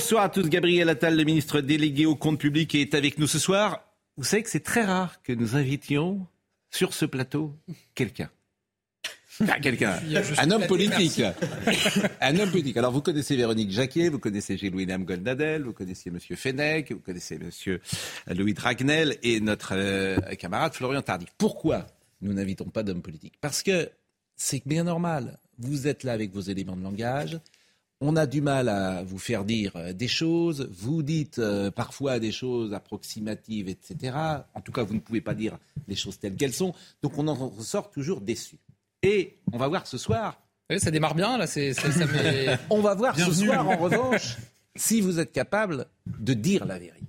Bonsoir à tous, Gabriel Attal, le ministre délégué au compte public, est avec nous ce soir. Vous savez que c'est très rare que nous invitions sur ce plateau quelqu'un. Ah, quelqu'un, un homme politique. un homme politique. Alors vous connaissez Véronique Jacquet, vous connaissez Gilles-William Goldnadel, vous connaissez Monsieur Fenech, vous connaissez Monsieur Louis Dragnel et notre euh, camarade Florian Tardif. Pourquoi nous n'invitons pas d'hommes politiques? Parce que c'est bien normal. Vous êtes là avec vos éléments de langage. On a du mal à vous faire dire euh, des choses. Vous dites euh, parfois des choses approximatives, etc. En tout cas, vous ne pouvez pas dire les choses telles qu'elles sont. Donc on en ressort toujours déçu. Et on va voir ce soir. Oui, ça démarre bien, là. C'est, ça, ça. On va voir ce soir, en revanche, si vous êtes capable de dire la vérité.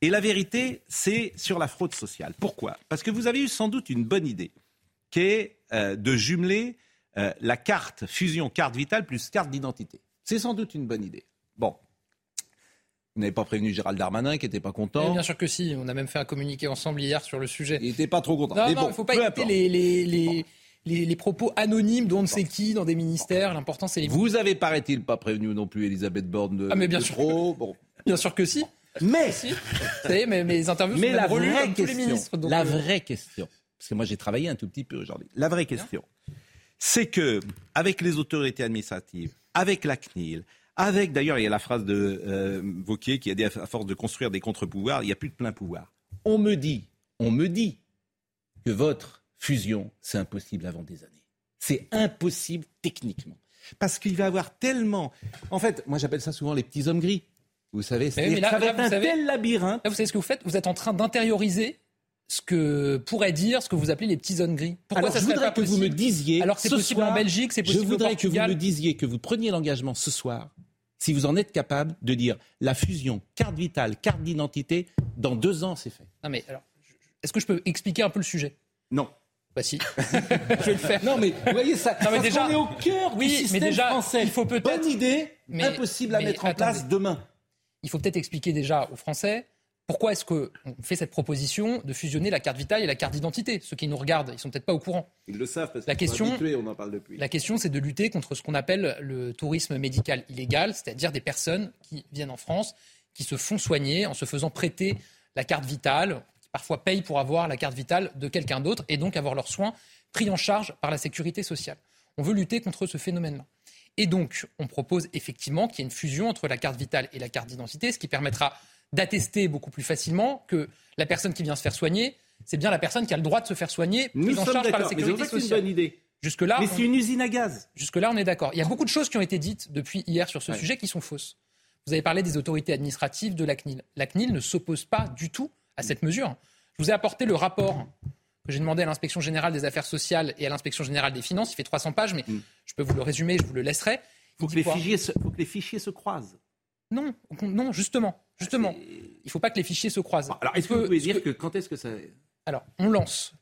Et la vérité, c'est sur la fraude sociale. Pourquoi? Parce que vous avez eu sans doute une bonne idée, qui est euh, de jumeler euh, la carte fusion carte vitale plus carte d'identité. C'est sans doute une bonne idée. Bon. Vous n'avez pas prévenu Gérald Darmanin qui n'était pas content. Bien sûr que si. On a même fait un communiqué ensemble hier sur le sujet. Il n'était pas trop content. Non, Mais bon, il ne faut pas écouter les, les, les, les, les propos anonymes d'on ne sait qui dans des ministères. L'important, c'est les. Vous avez, paraît-il, pas prévenu non plus Elisabeth Borne de, Ah, mais bien de sûr trop. Bon. Bien sûr que si. Mais, si. Vous savez, mes, mes interviews mais sont la vraie comme tous les question, ministres. donc, la euh, vraie question, parce que moi j'ai travaillé un tout petit peu aujourd'hui. La vraie question, c'est que avec les autorités administratives, avec la CNIL, avec d'ailleurs il y a la phrase de euh, Vauquier qui a dit à force de construire des contre-pouvoirs, il n'y a plus de plein pouvoir. On me dit, on me dit que votre fusion c'est impossible avant des années. C'est impossible techniquement. Parce qu'il va y avoir tellement. En fait, moi j'appelle ça souvent les petits hommes gris. Vous savez, c'est un savez- tel labyrinthe. Là, vous savez ce que vous faites Vous êtes en train d'intérioriser ce que pourrait dire ce que vous appelez les petits zones gris. Pourquoi Alors, ça je serait voudrais pas que vous me possible disiez. Alors c'est ce possible soir, en Belgique, c'est possible Je au voudrais que vous me disiez, que vous preniez l'engagement ce soir, si vous en êtes capable, de dire la fusion carte vitale, carte d'identité, dans deux ans, c'est fait. Non, mais alors, est-ce que je peux expliquer un peu le sujet? Non. Bah si. je vais le faire. Non, mais vous voyez ça. Non, mais déjà- qu'on est au cœur Oui, du mais système déjà, français. il faut peut-être- Bonne idée, Mais- impossible à mais mettre en place demain. Il faut peut-être expliquer déjà aux Français pourquoi est-ce qu'on fait cette proposition de fusionner la carte vitale et la carte d'identité? Ceux qui nous regardent, ils sont peut-être pas au courant. Ils le savent parce La qu'ils sont question- habitués, on en parle depuis. La question, c'est de lutter contre ce qu'on appelle le tourisme médical illégal, c'est-à-dire des personnes qui viennent en France, qui se font soigner en se faisant prêter la carte vitale, qui parfois payent pour avoir la carte vitale de quelqu'un d'autre et donc avoir leurs soins pris en charge par la sécurité sociale. On veut lutter contre ce phénomène-là. Et donc, on propose effectivement qu'il y ait une fusion entre la carte vitale et la carte d'identité, ce qui permettra d'attester beaucoup plus facilement que la personne qui vient se faire soigner, c'est bien la personne qui a le droit de se faire soigner, Nous prise en charge par la mais sécurité ça que c'est une sociale. bonne idée. Jusque-là, Mais on- c'est une usine à gaz. Jusque-là, on est d'accord. Il y a beaucoup de choses qui ont été dites depuis hier sur ce Ouais. sujet qui sont fausses. Vous avez parlé des autorités administratives de la CNIL. La CNIL ne s'oppose pas du tout à cette mesure. Je vous ai apporté le rapport que j'ai demandé à l'inspection générale des affaires sociales et à l'inspection générale des finances. Il fait 300 pages, mais Mm. je peux vous le résumer, je vous le laisserai. Il Faut dit que, les quoi fichiers se, faut que les fichiers se croisent. Non, non, justement, justement. C'est- Il ne faut pas que les fichiers se croisent. Alors, est-ce que vous pouvez dire que quand est-ce que ça. Alors, on lance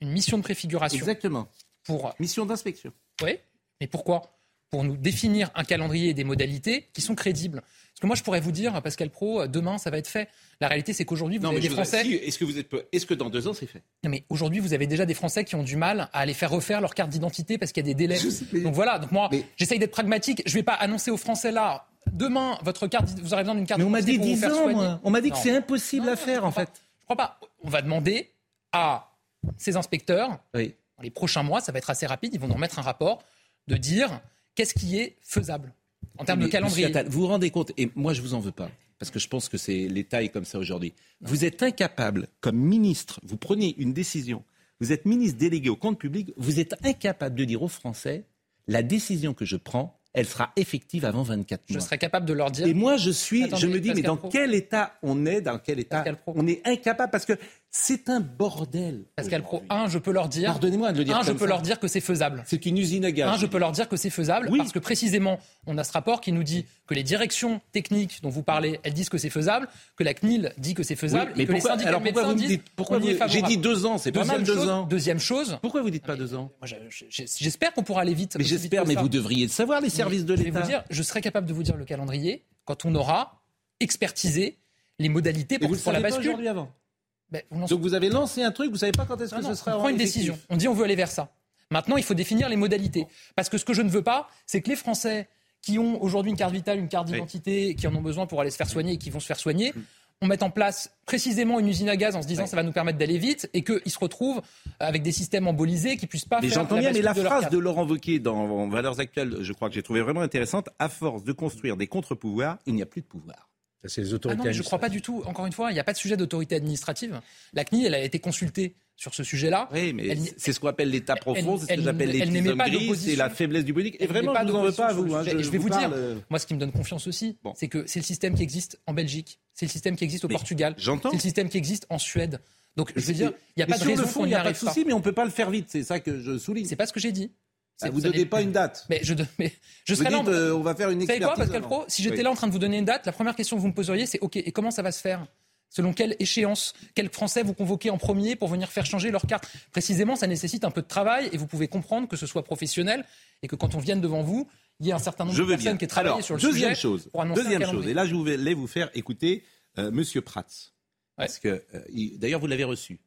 une mission de préfiguration Exactement. pour Mission d'inspection. Oui, mais pourquoi? Pour nous définir un calendrier et des modalités qui sont crédibles. Parce que moi, je pourrais vous dire, Pascal Pro, demain, ça va être fait. La réalité, c'est qu'aujourd'hui, vous avez des Français. si, est-ce que vous êtes. Est-ce que dans deux ans c'est fait? Non, mais aujourd'hui, vous avez déjà des Français qui ont du mal à aller faire refaire leur carte d'identité parce qu'il y a des délais. Donc voilà, donc moi, Mais- j'essaye d'être pragmatique. Je ne vais pas annoncer aux Français là, demain, votre carte, vous aurez besoin d'une carte Mais on m'a dit pour vous 10 faire ans, moi. On m'a dit que c'est impossible Non, à faire, en fait. Je crois pas. On va demander à ces inspecteurs, Oui. dans les prochains mois, ça va être assez rapide, ils vont nous remettre un rapport de dire qu'est-ce qui est faisable en termes Mais, de calendrier. Attal, vous vous rendez compte, et moi je vous en veux pas, parce que je pense que c'est l'État est comme ça aujourd'hui. Vous êtes incapable, comme ministre, vous prenez une décision, vous êtes ministre délégué au compte public, vous êtes incapable de dire aux Français, la décision que je prends, elle sera effective avant 24 Je mois. serais capable de leur dire. Et moi, je suis, Attendez, je me dis, mais dans Pro. quel état on est, dans quel état on est incapable, parce que C'est un bordel. Pascal Pro, un, je peux leur dire. Pardonnez-moi de le dire. Un, je peux ça. leur dire que c'est faisable. C'est une usine à gaz. Un, je peux leur dire que c'est faisable Oui. parce que précisément, on a ce rapport qui nous dit que les directions techniques dont vous parlez, elles disent que c'est faisable, que la CNIL dit que c'est Oui, faisable, mais et que les pourquoi, syndicats alors pourquoi médecins vous dites pourquoi vous- J'ai dit deux ans, c'est pas mal deux chose, ans. Deuxième chose. Pourquoi vous dites pas deux ans je- je- J'espère qu'on pourra aller vite. Mais j'espère, mais vous devriez le savoir, les services de Je vais vous l'État. dire, je serai capable de vous dire le calendrier quand on aura expertisé les modalités pour, pour la pas bascule. aujourd'hui avant. Ben, vous lancez- Donc vous avez lancé un truc, vous savez pas quand est-ce que Non, non, ce sera on prend une effectif. décision. On dit on veut aller vers ça. Maintenant, il faut définir les modalités. Parce que ce que je ne veux pas, c'est que les Français qui ont aujourd'hui une carte vitale, une carte Oui. d'identité, qui en ont besoin pour aller se faire soigner et qui vont se faire soigner, on mette en place précisément une usine à gaz en se disant Oui. ça va nous permettre d'aller vite et qu'ils se retrouvent avec des systèmes embolisés qui puissent pas Mais faire j'entends la bien, mais la de phrase de Laurent Wauquiez dans Valeurs Actuelles, je crois que j'ai trouvé vraiment intéressante. À force de construire des contre-pouvoirs, il n'y a plus de pouvoir. Ça, c'est les Ah non, mais je ne crois pas du tout. Encore une fois, il n'y a pas de sujet d'autorité administrative. La CNIL, elle a été consultée sur ce sujet-là. Oui, mais Elle- c'est ce qu'on appelle l'état profond, elle- c'est ce que elle- j'appelle les elle petits n'émet hommes pas gris, c'est la faiblesse du politique. Et vraiment, je pas vous en veux pas vous. hein, je vais vous dire, euh, Moi, ce qui me donne confiance aussi, Bon. c'est que c'est le système qui existe en Belgique, c'est le système qui existe au Mais Portugal, j'entends. c'est le système qui existe en Suède. Donc, je veux dire, il n'y a pas de sur le raison fond, qu'on il n'y a pas de arrive souci, mais on ne peut pas le faire vite. C'est ça que je souligne. C'est pas ce que j'ai dit. Ah, vous ne donnez pas une date. Mais je, mais je Vous serais là. euh, on va faire une Vous savez expertise. quoi, Pascal. Pro Si j'étais Oui. là en train de vous donner une date, la première question que vous me poseriez, c'est OK, et comment ça va se faire? Selon quelle échéance Quels Français vous convoquez en premier pour venir faire changer leur carte? Précisément, ça nécessite un peu de travail et vous pouvez comprendre que ce soit professionnel et que quand on vienne devant vous, il y ait un certain nombre Je de personnes bien. qui Alors, sur le deuxième sujet chose. pour annoncer Deuxième chose. Et là, je voulais vous faire écouter euh, Monsieur Prats. Parce que, euh, il- d'ailleurs, vous l'avez reçu.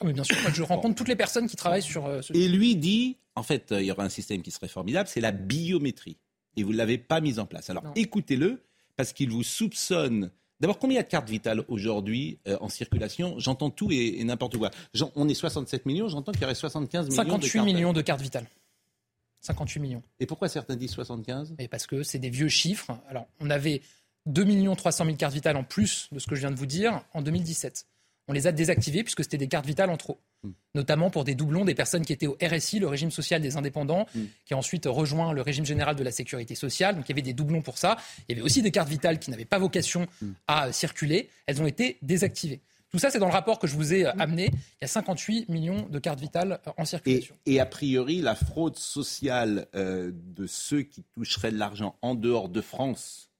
Ah oui, bien sûr, je rencontre toutes les personnes qui travaillent sur euh, ce Et lui dit, en fait, euh, il y aura un système qui serait formidable, c'est la biométrie. Et vous ne l'avez pas mis en place. Alors écoutez-le, parce qu'il vous soupçonne. D'abord, combien il y a de cartes vitales aujourd'hui euh, en circulation? J'entends tout et, et n'importe quoi. On est 67 millions, j'entends qu'il y aurait 75 millions. de 58 cartes. millions de cartes vitales. 58 millions. Et pourquoi certains disent 75 Et parce que c'est des vieux chiffres. Alors, on avait 2 300 000 cartes vitales en plus de ce que je viens de vous dire en 2017. On les a désactivées puisque c'était des cartes vitales en trop. Hmm. Notamment pour des doublons des personnes qui étaient au RSI, le régime social des indépendants, Hmm. qui a ensuite rejoint le régime général de la sécurité sociale. Donc il y avait des doublons pour ça. Il y avait aussi des cartes vitales qui n'avaient pas vocation Hmm. à euh, circuler. Elles ont été désactivées. Tout ça, c'est dans le rapport que je vous ai euh, amené. Il y a 58 millions de cartes vitales euh, en circulation. et a priori, la fraude sociale euh, de ceux qui toucheraient de l'argent en dehors de France,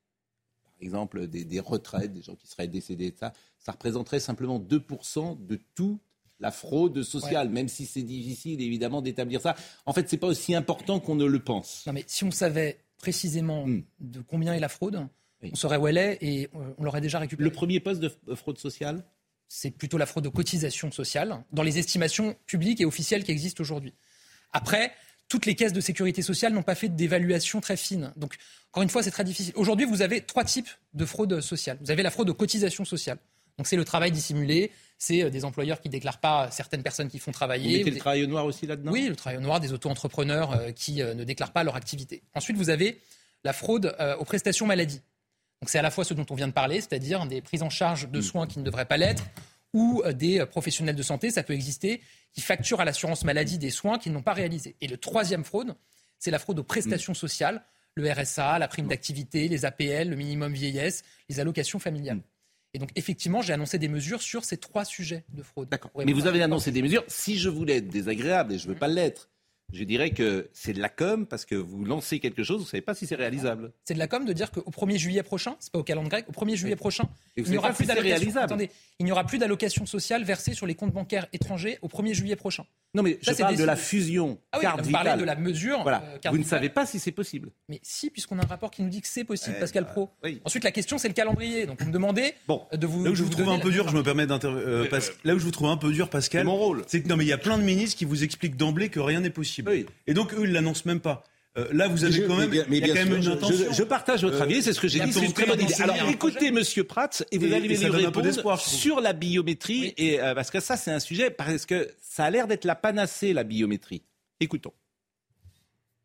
par exemple des, des retraites, des gens qui seraient décédés, ça, ça représenterait simplement 2% de toute la fraude sociale, même si c'est difficile évidemment d'établir ça. En fait, c'est pas aussi important qu'on ne le pense. Non, mais si on savait précisément Hmm. de combien est la fraude, Oui. on saurait où elle est et euh, on l'aurait déjà récupérée. Le premier poste de f- fraude sociale? C'est plutôt la fraude aux cotisations sociales, dans les estimations publiques et officielles qui existent aujourd'hui. Après, toutes les caisses de sécurité sociale n'ont pas fait d'évaluation très fine. Donc, encore une fois, c'est très difficile. Aujourd'hui, vous avez trois types de fraude sociale. Vous avez la fraude aux cotisations sociales. Donc, c'est le travail dissimulé, c'est euh, des employeurs qui ne déclarent pas certaines personnes qui font Vous travailler. mettez Vous le travail au noir aussi là-dedans? Oui, le travail au noir des auto-entrepreneurs euh, qui euh, ne déclarent pas leur activité. Ensuite, vous avez la fraude aux prestations maladie. Donc c'est à la fois ce dont on vient de parler, c'est-à-dire des prises en charge de soins qui ne devraient pas l'être, ou des professionnels de santé, ça peut exister, qui facturent à l'assurance maladie des soins qu'ils n'ont pas réalisés. Et le troisième fraude, c'est la fraude aux prestations sociales, le RSA, la prime d'activité, les APL, le minimum vieillesse, les allocations familiales. Et donc effectivement, j'ai annoncé des mesures sur ces trois sujets de fraude. D'accord. Mais vous avez annoncé des mesures. Si je voulais être désagréable, et je ne veux pas l'être, je dirais que c'est de la com parce que vous lancez quelque chose, vous ne savez pas si c'est réalisable. C'est de la com de dire qu'au 1er juillet prochain, c'est pas au calendrier grec, au 1er juillet prochain, il n'y aura plus si c'est d'allocation. plus sociale versée sur les comptes bancaires étrangers au 1er juillet prochain. Non, mais Ça, je c'est de la fusion Ah oui, carte vous parlez vitale. de la mesure. Voilà. euh, carte vous ne vitale. savez pas si c'est possible. Mais si, puisqu'on a un rapport qui nous dit que c'est possible, Eh Pascal bah, Pro. oui. Ensuite, la question, c'est le calendrier. Donc, vous me demandez Bon. de vous. Là où je vous trouve un peu la- dur, je me permets d'intervenir. là où je vous trouve un peu dur, C'est Pascal, mon rôle. c'est que non, mais il y a plein de ministres qui vous expliquent d'emblée que rien n'est possible. Oui. Et donc eux, ils l'annoncent même pas. Euh, là, vous avez Je- quand même, mais bien- mais il y a bien quand même sûr, une je- intention. Je, je partage votre Euh, avis, c'est ce que j'ai dit, c'est une très bonne idée. Alors écoutez. Monsieur Prats et vous Et- allez peu répondre sur la biométrie, Oui. et, euh, parce que ça c'est un sujet, parce que ça a l'air d'être la panacée, la biométrie. Écoutons.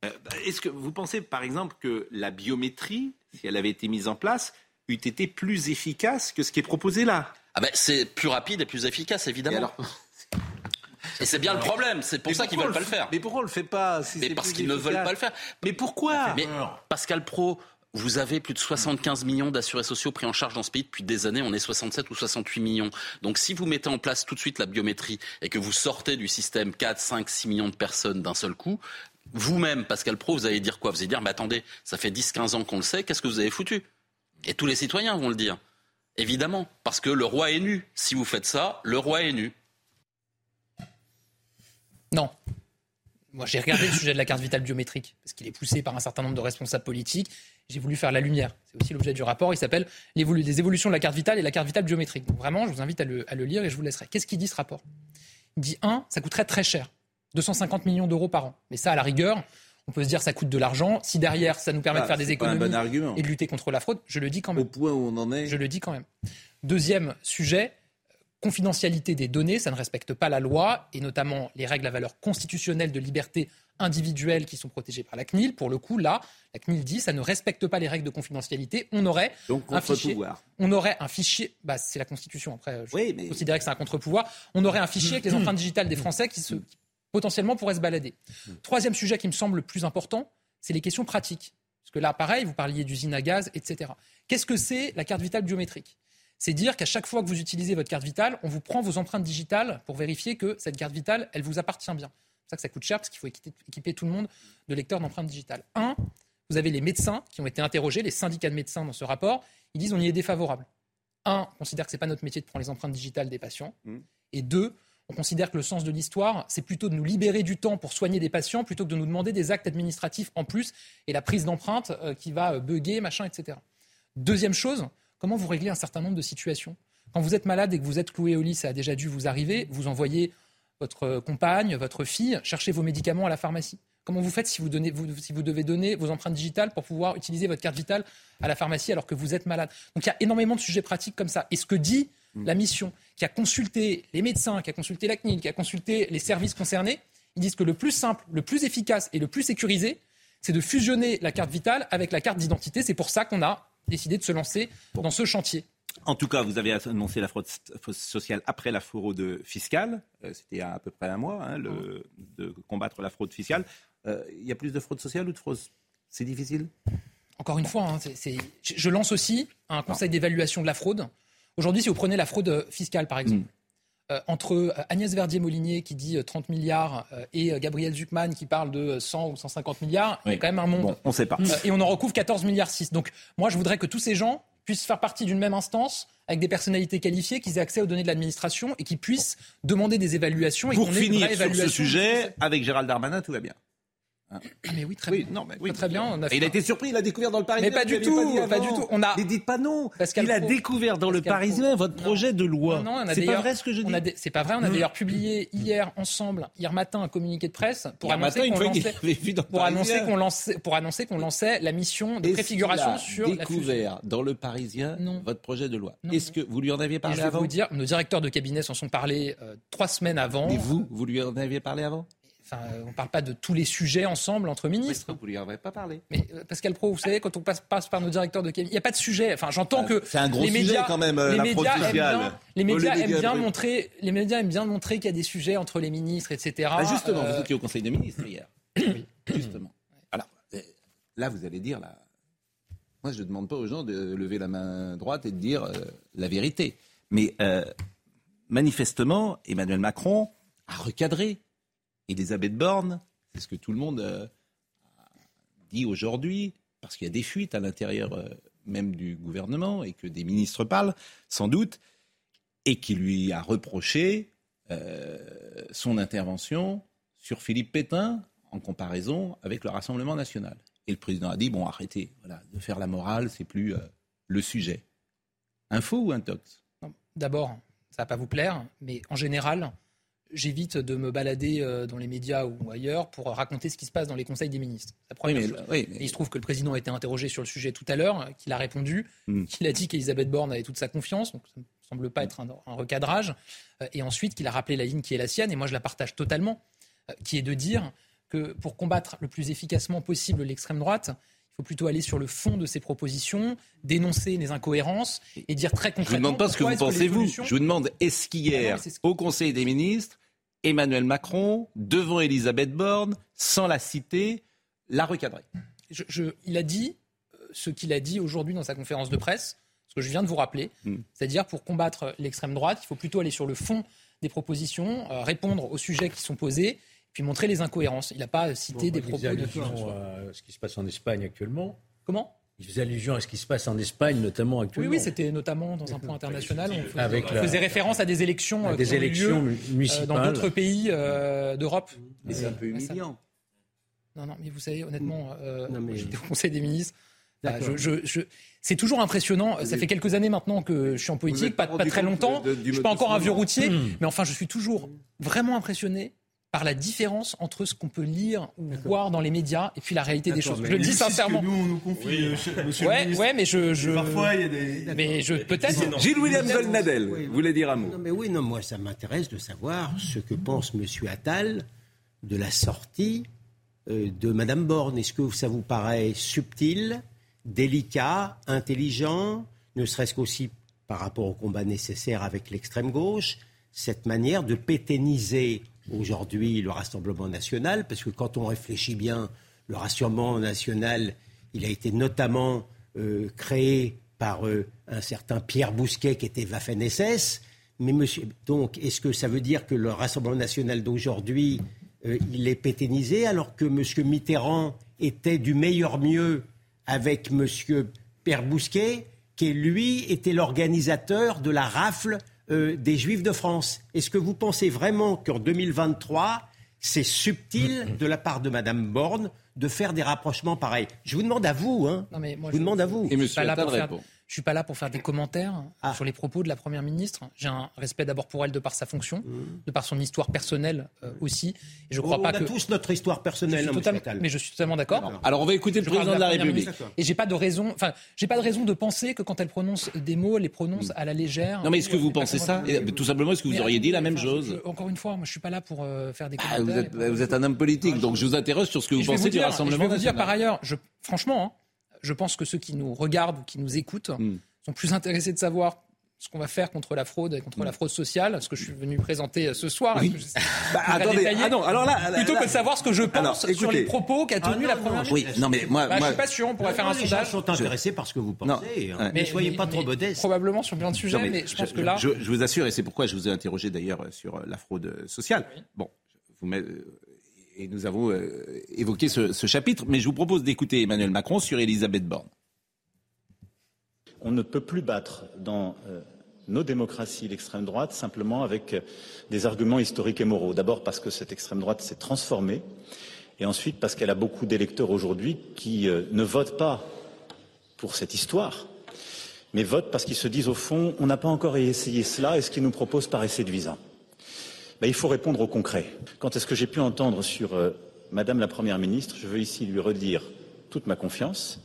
Euh, Est-ce que vous pensez par exemple que la biométrie, si elle avait été mise en place, eût été plus efficace que ce qui est proposé là? Ah ben, c'est plus rapide et plus efficace, Et évidemment. alors- Et c'est bien le problème, c'est pour Mais ça qu'ils veulent pas le faire. Mais pourquoi on le fait pas si Mais c'est parce qu'ils ne veulent pas le faire. Mais pourquoi Mais Pascal Pro, vous avez plus de 75 millions d'assurés sociaux pris en charge dans ce pays depuis des années. On est 67 ou 68 millions. Donc si vous mettez en place tout de suite la biométrie et que vous sortez du système 4, 5, 6 millions de personnes d'un seul coup, vous-même, Pascal Pro, vous allez dire quoi? Vous allez dire, mais attendez, ça fait 10, 15 ans qu'on le sait, qu'est-ce que vous avez foutu? Et tous les citoyens vont le dire. Évidemment, parce que le roi est nu. Si vous faites ça, le roi est nu. Non. Moi, j'ai regardé le sujet de la carte vitale biométrique, parce qu'il est poussé par un certain nombre de responsables politiques. J'ai voulu faire la lumière. C'est aussi l'objet du rapport. Il s'appelle Les évolutions de la carte vitale et la carte vitale biométrique. Donc vraiment, je vous invite à le, à le lire et je vous laisserai. Qu'est-ce qu'il dit ce rapport? Il dit, un, ça coûterait très cher. 250 millions d'euros par an. Mais ça, à la rigueur, on peut se dire ça coûte de l'argent. Si derrière, ça nous permet de Ah, faire des économies bon et de lutter contre la fraude, je le dis quand même. Au point où on en est. Je le dis quand même. Deuxième sujet, confidentialité des données, ça ne respecte pas la loi et notamment les règles à valeur constitutionnelle de liberté individuelle qui sont protégées par la CNIL. Pour le coup, là, la CNIL dit ça ne respecte pas les règles de confidentialité. On aurait Donc un fichier. On aurait un fichier. Bah, c'est la Constitution. Après, je Oui, mais- considérais que c'est un contre-pouvoir. On aurait un fichier avec les empreintes digitales des Français qui, se, qui potentiellement pourraient se balader. Troisième sujet qui me semble le plus important, c'est les questions pratiques. Parce que là, pareil, vous parliez d'usine à gaz, etc. Qu'est-ce que c'est la carte vitale biométrique? C'est dire qu'à chaque fois que vous utilisez votre carte vitale, on vous prend vos empreintes digitales pour vérifier que cette carte vitale, elle vous appartient bien. C'est pour ça que ça coûte cher, parce qu'il faut équiper, tout le monde de lecteurs d'empreintes digitales. Un, vous avez les médecins qui ont été interrogés, les syndicats de médecins dans ce rapport, ils disent on y est défavorable. Un, on considère que ce n'est pas notre métier de prendre les empreintes digitales des patients. Mm. Et deux, on considère que le sens de l'histoire, c'est plutôt de nous libérer du temps pour soigner des patients plutôt que de nous demander des actes administratifs en plus et la prise d'empreinte euh, qui va euh, bugger, machin, etc. Deuxième chose, comment vous réglez un certain nombre de situations? Quand vous êtes malade et que vous êtes cloué au lit, ça a déjà dû vous arriver, vous envoyez votre compagne, votre fille, chercher vos médicaments à la pharmacie. Comment vous faites si vous, donnez, vous- si vous devez donner vos empreintes digitales pour pouvoir utiliser votre carte vitale à la pharmacie alors que vous êtes malade? Donc il y a énormément de sujets pratiques comme ça. Et ce que dit la mission, qui a consulté les médecins, qui a consulté la CNIL, qui a consulté les services concernés, ils disent que le plus simple, le plus efficace et le plus sécurisé, c'est de fusionner la carte vitale avec la carte d'identité. C'est pour ça qu'on a décidé de se lancer dans ce chantier. En tout cas, vous avez annoncé la fraude sociale après la fraude fiscale. Euh, C'était à peu près un mois, hein, le- de combattre la fraude fiscale. Euh, il y a plus de fraude sociale ou de fraude C'est difficile? Encore une fois, hein, je je lance aussi un conseil d'évaluation de la fraude. Aujourd'hui, si vous prenez la fraude fiscale, par exemple, euh, entre euh, Agnès Verdier-Molinier qui dit euh, 30 milliards euh, et euh, Gabriel Zuckman qui parle de euh, 100 ou 150 milliards, il y a quand même un monde. Bon, on ne sait pas. Euh, et on en recouvre 14 milliards 6. Donc moi, je voudrais que tous ces gens puissent faire partie d'une même instance avec des personnalités qualifiées, qu'ils aient accès aux données de l'administration et qui puissent demander des évaluations. Et Pour qu'on ait une finir vraie sur ce sujet, avec Gérald Darmanin, tout va bien. Ah, mais oui, très Oui, bien. non, mais oui, Très, très bien. On a Et fait il a été surpris, il a découvert dans le Parisien. Mais pas du tout, pas avant. du tout. On a- Mais dites pas non. Pascal il a Pro. découvert dans le Parisien Pro. votre Non. projet de loi. Non, non, on a C'est pas d'ailleurs- vrai ce que je dis. C'est pas vrai. On a d'ailleurs publié hier ensemble, hier matin, un communiqué de presse pour Hier annoncer qu'on lançait, le pour annoncer qu'on lançait, pour annoncer qu'on lançait la mission de préfiguration sur la découvert dans le Parisien votre projet de loi? Est-ce que vous lui en aviez Et parlé je vais avant? vous dire, nos directeurs de cabinet s'en sont parlé euh, trois semaines avant. Mais vous, vous lui en aviez parlé avant? Enfin, euh, on ne parle pas de tous les sujets ensemble entre ministres. Oui, Vous lui en avez pas parlé. Mais euh, Pascal Pro, vous savez, quand on passe, passe par nos directeurs de cabinet, il n'y a pas de sujet. Enfin, j'entends que Ah, C'est un gros les sujet médias, quand même, euh, les la médias aiment bien, les médias aiment bien montrer, les médias aiment bien montrer qu'il y a des sujets entre les ministres, etc. Ah, justement, Euh, vous étiez au Conseil des ministres hier. Justement. Alors, euh, là, vous allez dire, là, moi, je ne demande pas aux gens de lever la main droite et de dire euh, la vérité. Mais euh, manifestement, Emmanuel Macron a recadré. Elisabeth Borne, c'est ce que tout le monde euh, dit aujourd'hui, parce qu'il y a des fuites à l'intérieur euh, même du gouvernement et que des ministres parlent, sans doute, et qui lui a reproché euh, son intervention sur Philippe Pétain en comparaison avec le Rassemblement national. Et le président a dit bon, arrêtez, voilà, de faire la morale, c'est plus le sujet. Info ou intox? Non, D'abord, ça va pas vous plaire, mais en général, j'évite de me balader euh, dans les médias ou ailleurs pour raconter ce qui se passe dans les conseils des ministres. La Oui, première mais, chose. oui, mais- Et il se trouve que le président a été interrogé sur le sujet tout à l'heure, qu'il a répondu, Hmm. qu'il a dit qu'Elisabeth Borne avait toute sa confiance, donc ça ne me semble pas être un, un recadrage, euh, et ensuite qu'il a rappelé la ligne qui est la sienne, et moi je la partage totalement, euh, qui est de dire que pour combattre le plus efficacement possible l'extrême droite, il faut plutôt aller sur le fond de ses propositions, dénoncer les incohérences et dire très je vous concrètement. demande pas ce que vous pensez, vous. solutions- Je vous demande, est-ce Ah qu'hier, ce- au Conseil des ministres, Emmanuel Macron, devant Elisabeth Borne, sans la citer, l'a je- je- il a dit, euh, ce qu'il a dit aujourd'hui dans sa conférence de presse, ce que je viens de vous rappeler. Mm. C'est-à-dire, pour combattre l'extrême droite, il faut plutôt aller sur le fond des propositions, euh, répondre aux sujets qui sont posés, puis montrer les incohérences. Il n'a pas cité des Bon, propos il faisait de... à ce qui se passe en Espagne actuellement. Comment? Il faisait allusion à ce qui se passe en Espagne, notamment Oui, actuellement. oui, c'était notamment dans un point international. On faisait, Avec on la- faisait référence à des élections, À euh, des qui ont eu élections lieu, municipales. euh, dans d'autres pays euh, d'Europe. Mais c'est un peu humiliant. Non, non, mais vous savez, honnêtement, euh, mais- j'étais au Conseil des ministres. Bah, D'accord. je, je- je- c'est toujours impressionnant. Ça fait quelques années maintenant que je suis en politique, pas, très longtemps. de- de- je suis pas encore un vieux routier, Hmm. mais enfin, je suis toujours vraiment impressionné par la différence entre ce qu'on peut lire ou voir dans les médias et puis la réalité des choses. mais Je le dis sincèrement. nous, on nous confie, euh, chez- monsieur le Ouais, ministre. ouais, mais je, je- Parfois, il y a des. mais je peut-être. Gilles William Goldnadel, Oui. vous voulez dire un mot Non, mais oui, non, moi, ça m'intéresse de savoir ce que pense M. Attal de la sortie euh, de Mme Borne. Est-ce que ça vous paraît subtil, délicat, intelligent, ne serait-ce qu'aussi par rapport au combat nécessaire avec l'extrême gauche, cette manière de pérenniser aujourd'hui le Rassemblement national, parce que quand on réfléchit bien, le Rassemblement national, il a été notamment euh, créé par euh, un certain Pierre Bousquet qui était Waffen-SS. Mais donc, est-ce que ça veut dire que le Rassemblement national d'aujourd'hui, euh, il est pérennisé alors que monsieur Mitterrand était du meilleur mieux avec monsieur Pierre Bousquet, qui lui était l'organisateur de la rafle euh, des Juifs de France. Est-ce que vous pensez vraiment qu'en 2023, c'est subtil de la part de Madame Borne de faire des rapprochements pareils? Je vous demande à vous, hein. Non, mais moi, je vous demande à vous. Et monsieur Attal répond. Je suis pas là pour faire des commentaires Ah. sur les propos de la première ministre. J'ai un respect d'abord pour elle de par sa fonction, Mmh. de par son histoire personnelle euh, aussi. Et je crois on pas a que tous notre histoire je personnelle, suis hein, mais je suis totalement d'accord. Alors on va écouter le Je président de la République. ministre. Et j'ai pas de raison, enfin, j'ai pas de raison de penser que quand elle prononce des mots, elle les prononce à la légère. Non mais est-ce que Ou, vous pensez ça Et, Tout simplement, est-ce que vous Mais, auriez dit la même enfin, chose je- Encore une fois, moi, je suis pas là pour euh, faire des Ah, commentaires. vous, êtes, pour- vous êtes un homme politique, donc je vous interroge sur ce que vous je pensez du Rassemblement Je vais vous dire national. par ailleurs, je, franchement, hein, je pense que ceux qui nous regardent ou qui nous écoutent Hmm. sont plus intéressés de savoir ce qu'on va faire contre la fraude et contre Hmm. la fraude sociale, ce que je suis venu présenter euh, ce soir. Oui. je- Bah, attendez, ah non, alors là, là, plutôt là- que de savoir ce que je pense Alors, sur les propos qu'a Ah tenu non, la non, première Oui, ministre. non mais moi, Bah, moi- je suis pas sûr, on pourrait faire un les gens sondage. sont intéressés par ce que vous Non. pensez. hein. Ouais. Ne soyez pas trop mais modeste. Probablement sur plein de sujets, Non, mais, je pense je, que là. je, je vous assure, et c'est pourquoi je vous ai interrogé d'ailleurs sur euh, la fraude euh, sociale. Bon, vous met- euh, et nous avons euh, évoqué ce, chapitre, mais je vous propose d'écouter Emmanuel Macron sur Elisabeth Borne. On ne peut plus battre dans euh, nos démocraties l'extrême droite simplement avec euh, des arguments historiques et moraux. D'abord parce que cette extrême droite s'est transformée, et ensuite parce qu'elle a beaucoup d'électeurs aujourd'hui qui ne votent pas pour cette histoire, mais votent parce qu'ils se disent au fond, on n'a pas encore essayé cela, et ce qu'ils nous proposent paraît séduisant. Ben, il faut répondre au concret. Quand est-ce que j'ai pu entendre sur euh, Madame la Première ministre Je veux ici lui redire toute ma confiance.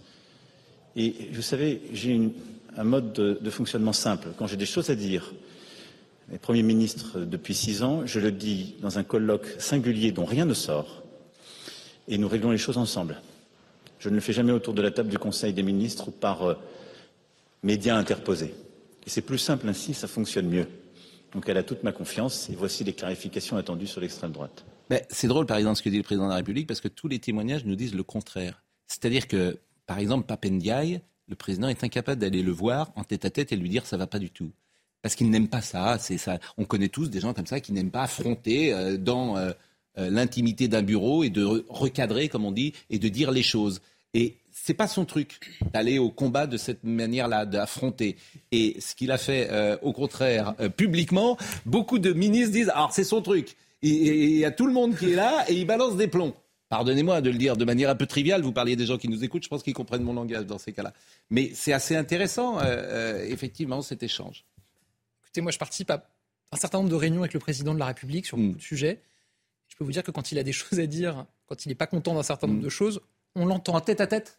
Et vous savez, j'ai un mode de, fonctionnement simple. Quand j'ai des choses à dire, les Premier ministre depuis six ans, je le dis dans un colloque singulier dont rien ne sort, et nous réglons les choses ensemble. Je ne le fais jamais autour de la table du Conseil des ministres ou par euh, médias interposés. Et c'est plus simple ainsi, ça fonctionne mieux. Donc elle a toute ma confiance, et voici les clarifications attendues sur l'extrême droite. C'est drôle, par exemple, ce que dit le président de la République, parce que tous les témoignages nous disent le contraire. C'est-à-dire que, par exemple, Papendiaï, le président est incapable d'aller le voir en tête à tête et lui dire ça va pas du tout. Parce qu'il n'aime pas ça. C'est ça. On connaît tous des gens comme ça qui n'aiment pas affronter euh, dans euh, euh, l'intimité d'un bureau et de re- recadrer, comme on dit, et de dire les choses. Et c'est pas son truc d'aller au combat de cette manière-là, d'affronter. Et ce qu'il a fait, euh, au contraire, euh, publiquement, beaucoup de ministres disent alors c'est son truc. Il y a tout le monde qui est là et il balance des plombs. Pardonnez-moi de le dire de manière un peu triviale, vous parliez des gens qui nous écoutent, je pense qu'ils comprennent mon langage dans ces cas-là. Mais c'est assez intéressant, euh, effectivement, cet échange. Écoutez, moi, je participe à un certain nombre de réunions avec le président de la République sur beaucoup de sujets. Je peux vous dire que quand il a des choses à dire, quand il n'est pas content d'un certain nombre Mm. de choses, on l'entend. En tête à tête?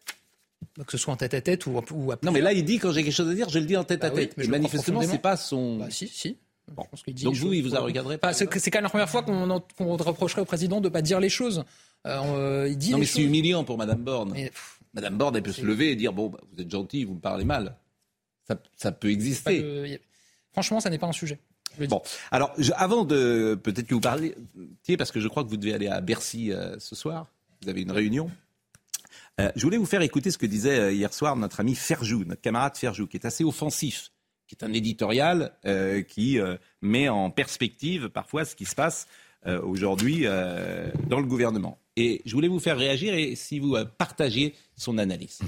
Que ce soit en tête à tête ou, ou à Non, mais là, il dit quand j'ai quelque chose à dire, je le dis en tête à Bah oui, tête. mais Et manifestement, c'est pas son. Bah, si, si. Bon. Dit Donc vous, il vous a regardé Enfin, c'est quand même la première fois qu'on qu'on reprocherait au président de ne pas dire les choses. Euh, il dit Non, mais c'est humiliant pour Madame Borne. Mais, pff, Madame Borne, elle peut se lever et dire bon, bah, vous êt gentil, vous me parlez mal. Ça, ça peut pas exister. de- Franchement, ça n'est pas un sujet. Bon, alors je- avant de peut-être que vous parliez, parce que je crois que vous devez aller à Bercy euh, ce soir. Vous avez une réunion. Euh, je voulais vous faire écouter ce que disait euh, hier soir notre ami Ferjou, notre camarade Ferjou, qui est assez offensif, qui est un éditorial euh, qui met en perspective parfois ce qui se passe aujourd'hui dans le gouvernement. Et je voulais vous faire réagir et si vous partagiez son analyse.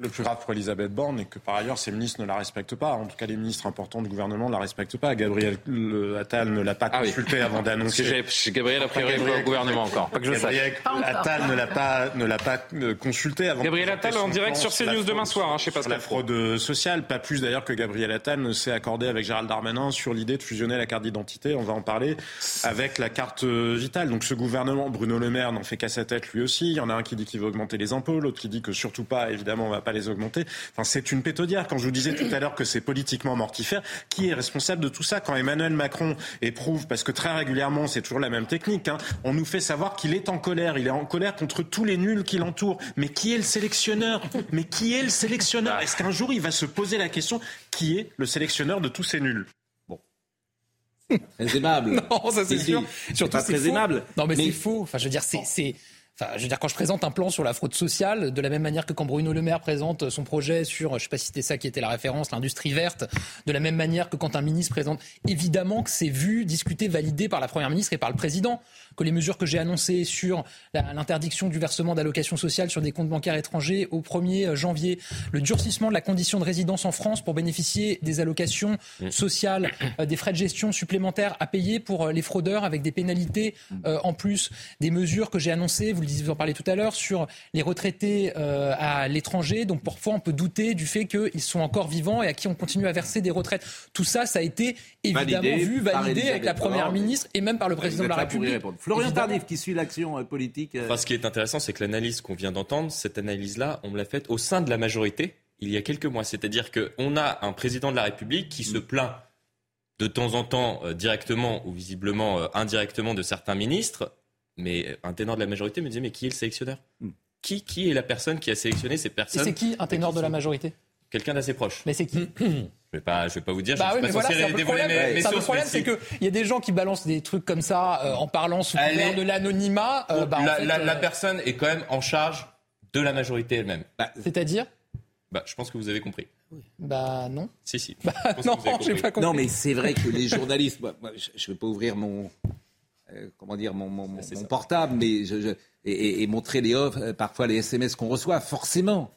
Le plus grave pour Elisabeth Borne est que par ailleurs ses ministres ne la respectent pas. En tout cas, les ministres importants du gouvernement ne la respectent pas. Gabriel Le- Attal ne l'a pas Ah oui. consulté avant d'annoncer. Gabriel, a priori, Gabriel- au gouvernement encore. Pas que je sache. Gabriel Attal ne l'a pas, ne l'a pas euh, consulté avant. Gabriel Attal en direct sur CNews fraude- demain soir, hein, chez sur Pascal la fraude sociale, pas plus d'ailleurs que Gabriel Attal ne s'est accordé avec Gérald Darmanin sur l'idée de fusionner la carte d'identité, on va en parler, avec la carte euh, vitale. Donc ce gouvernement, Bruno Le Maire n'en fait qu'à sa tête lui aussi. Il y en a un qui dit qu'il veut augmenter les impôts, l'autre qui dit que surtout pas, évidemment, on va pas les augmenter. Enfin, c'est une pétodière. Quand je vous disais tout à l'heure que c'est politiquement mortifère, qui est responsable de tout ça Quand Emmanuel Macron éprouve, parce que très régulièrement, c'est toujours la même technique, hein, on nous fait savoir qu'il est en colère. Il est en colère contre tous les nuls qui l'entourent. Mais qui est le sélectionneur? Mais qui est le sélectionneur? Est-ce qu'un jour, il va se poser la question qui est le sélectionneur de tous ces nuls? Très aimable. Non, ça c'est sûr. si. Surtout pas très faux. aimable. Non, mais, Mais- c'est faux. Enfin, je veux dire, c'est. Je veux dire, quand je présente un plan sur la fraude sociale, de la même manière que quand Bruno Le Maire présente son projet sur, je sais pas si ça qui était la référence, l'industrie verte, de la même manière que quand un ministre présente, évidemment que c'est vu, discuté, validé par la première ministre et par le président, que les mesures que j'ai annoncées sur l'interdiction du versement d'allocations sociales sur des comptes bancaires étrangers au 1er janvier, le durcissement de la condition de résidence en France pour bénéficier des allocations sociales, euh, des frais de gestion supplémentaires à payer pour euh, les fraudeurs avec des pénalités euh, en plus, des mesures que j'ai annoncées, vous le disiez, vous en parlez tout à l'heure, sur les retraités euh, à l'étranger. Donc parfois on peut douter du fait qu'ils sont encore vivants et à qui on continue à verser des retraites. Tout ça, ça a été évidemment Validé vu, validé avec la première ministre et même par le président de la République. Florian. Tardif, qui suit l'action euh, politique. euh, Enfin, ce qui est intéressant, c'est que l'analyse qu'on vient d'entendre, cette analyse-là, on me l'a faite au sein de la majorité il y a quelques mois. C'est-à-dire qu'on a un président de la République qui se plaint de temps en temps euh, directement ou visiblement euh, indirectement de certains ministres, mais un ténor de la majorité me disait mais qui est le sélectionneur? Hmm. qui, qui est la personne qui a sélectionné ces Et personnes? c'est qui un ténor de la majorité? Quelqu'un d'assez proche. Mais c'est qui? Je vais pas, je vais pas vous dire. Bah je oui, mais pas voilà, c'est un peu le dévoiler problème. mes, mes le problème, c'est si- qu'il y a des gens qui balancent des trucs comme ça euh, en parlant sous Elle couvert de l'anonymat. euh, bah, en la, fait, la- euh, la personne est quand même en charge de la majorité elle-même. C'est-à-dire Bah, je pense que vous avez compris. Bah non. Si, si. Bah, Je pense non, que j'ai pas compris. Non, mais c'est vrai que les journalistes, moi, moi, je ne vais pas ouvrir mon, euh, comment dire, mon, mon- mon- C'est mon ça. portable, mais je, je- et, et- et montrer les offres, parfois les SMS qu'on reçoit. Forcément,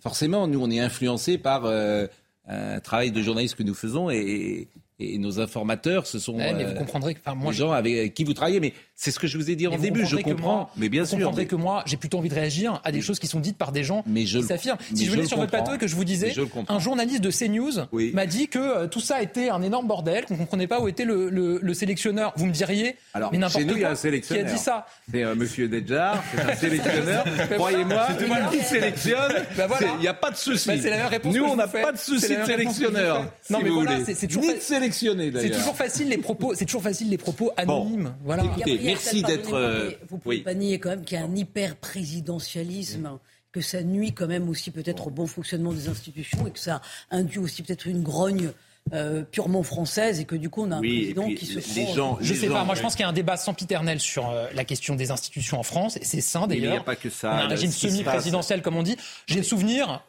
forcément, nous on est influencés par euh, un travail de journaliste que nous faisons et, et nos informateurs, ce sont Ouais, mais euh, vous comprendrez que, enfin, moi, les gens avec qui vous travaillez. Mais c'est ce que je vous ai dit en vous début. Je comprendrez comprends, moi- mais bien vous sûr. comprendrez mais- que moi, j'ai plutôt envie de réagir à des choses qui sont dites par des gens Mais je qui le- s'affirment. Si je venais le sur votre plateau et que je vous disais, je le un journaliste de CNews Oui. m'a dit que euh, tout ça était un énorme bordel, qu'on ne comprenait pas où était le, le- le sélectionneur. Vous me diriez, Alors, mais n'importe nous, il y a quoi. un sélectionneur. Qui a dit ça C'est euh, Monsieur Dedjar, c'est un sélectionneur. Croyez-moi, Mais voilà. qui sélectionne, Bah c'est- il n'y a pas de souci. Bah, c'est la même réponse Nous, on n'a vous pas de souci C'est de vous sélectionneur. Non, mais vous voilà, c'est- c'est toujours Ni de sélectionner, C'est d'ailleurs. toujours facile les propos, c'est toujours facile les propos anonymes. voilà. Merci d'être, euh, mais Vous pouvez oui. pas nier quand même qu'il y a un hyper présidentialisme, que ça nuit quand même aussi peut-être au bon fonctionnement des institutions et que ça induit aussi peut-être une grogne euh, purement française et que du coup on a un Oui, président puis qui se les prend- gens- Je les sais pas, moi je pense qu'il y a un débat sempiternel sur euh, la question des institutions en France, et c'est sain Mais il n'y d'ailleurs. a pas que On ça. a une semi-présidentielle, comme on dit. J'ai le souvenir,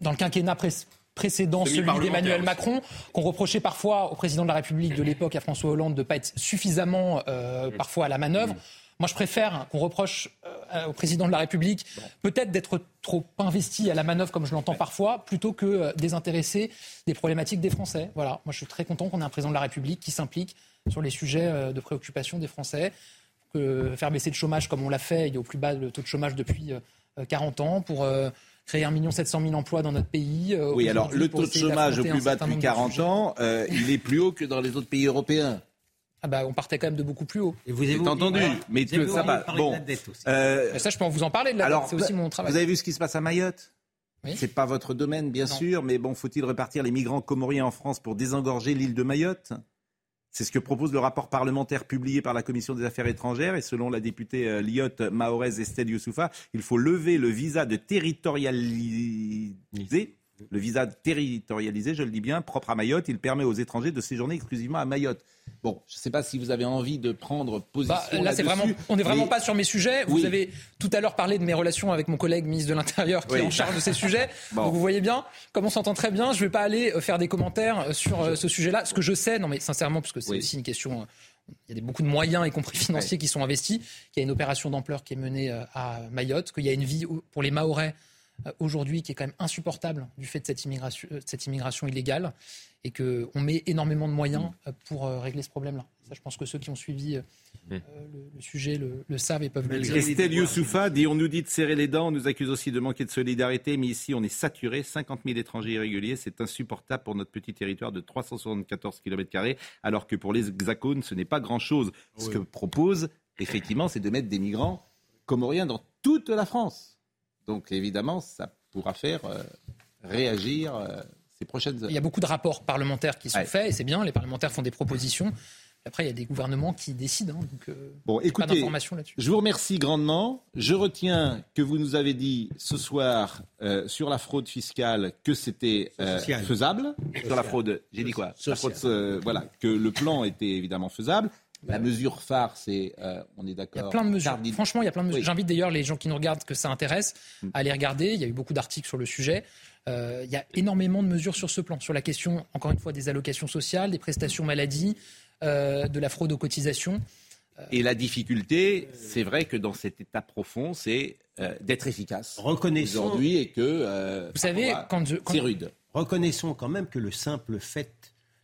dans le quinquennat pré- précédent, celui d'Emmanuel. Macron, qu'on reprochait parfois au président de la République de l'époque, à François Hollande, de ne pas être suffisamment euh, parfois à la manœuvre. Moi, je préfère qu'on reproche euh, au président de la République peut-être d'être trop investi à la manœuvre, comme je l'entends parfois, plutôt que euh, désintéresser des problématiques des Français. Voilà, moi, je suis très content qu'on ait un président de la République qui s'implique sur les sujets euh, de préoccupation des Français que faire baisser le chômage comme on l'a fait, il est au plus bas le taux de chômage depuis euh, 40 ans, pour créer 1 700 000 emplois dans notre pays. euh, Oui, alors le taux de chômage au plus bas depuis nombre de 40 sujets. ans, euh, il est plus haut que dans les autres pays européens. Ah bah, on partait quand même de beaucoup plus haut. Et vous avez entendu, voilà. mais Vous avez que ça va. Bon. de la dette aussi. Euh, ça, je peux vous en parler de la alors, dette, c'est aussi mon travail. Vous avez vu ce qui se passe à Mayotte? Oui. C'est pas votre domaine, bien Non. sûr, mais bon, faut-il repartir les migrants comoriens en France pour désengorger l'île de Mayotte? C'est ce que propose le rapport parlementaire publié par la Commission des Affaires étrangères. Et selon la députée euh, lyotte Mahorez Estelle Youssoufa, il faut lever le visa de territorialisé Le visa territorialisé, je le dis bien, propre à Mayotte, il permet aux étrangers de séjourner exclusivement à Mayotte. Bon, je ne sais pas si vous avez envie de prendre position Bah, là, c'est vraiment, on n'est vraiment mais- pas sur mes sujets. Vous Oui. avez tout à l'heure parlé de mes relations avec mon collègue ministre de l'Intérieur qui Oui. est en charge de ces sujets. Bon. Donc vous voyez bien, comme on s'entend très bien, je ne vais pas aller euh, faire des commentaires euh, sur euh, ce sujet-là. Ce que je sais, non mais sincèrement, parce que c'est Oui. aussi une question. Il y a beaucoup de moyens, y compris financiers, qui sont investis. Qu'il y a une opération d'ampleur qui est menée à Mayotte, qu'il y a une vie pour les Mahorais aujourd'hui qui est quand même insupportable du fait de cette immigration, euh, de cette immigration illégale et qu'on met énormément de moyens euh, pour euh, régler ce problème-là. Ça, je pense que ceux qui ont suivi euh, Mm. euh, le, le sujet le, le savent et peuvent le dire. Christelle Youssoufa dit on nous dit de serrer les dents, on nous accuse aussi de manquer de solidarité, mais ici on est saturé, 50 000 étrangers irréguliers, c'est insupportable pour notre petit territoire de 374 km, alors que pour les hexagones ce n'est pas grand-chose. Ce que propose, effectivement, c'est de mettre des migrants comoriens dans toute la France. Donc évidemment, ça pourra faire euh, réagir euh, ces prochaines heures. Il y a beaucoup de rapports parlementaires qui sont Ouais. faits et c'est bien, les parlementaires font des propositions. Après, il y a des gouvernements qui décident. hein, donc, euh, Bon, écoutez, là-dessus. je vous remercie grandement. Je retiens que vous nous avez dit ce soir euh, sur la fraude fiscale que c'était euh, faisable. Sur la fraude, j'ai dit quoi? La fraude, euh, Voilà, que le plan était évidemment faisable. La mesure phare, c'est, euh, on est Il y a d'accord. plein de mesures. Franchement, il y a plein de mesures. Oui. J'invite d'ailleurs les gens qui nous regardent, que ça intéresse, Mm. à aller regarder. Il y a eu beaucoup d'articles sur le sujet. Euh, il y a énormément de mesures sur ce plan, sur la question, encore une fois, des allocations sociales, des prestations maladie, euh, de la fraude aux cotisations. Et la difficulté, c'est vrai que dans cet état profond, c'est euh, d'être efficace Reconnaissons, aujourd'hui et que. euh, Vous savez, parfois, quand je- quand- c'est rude. reconnaissons quand même que le simple fait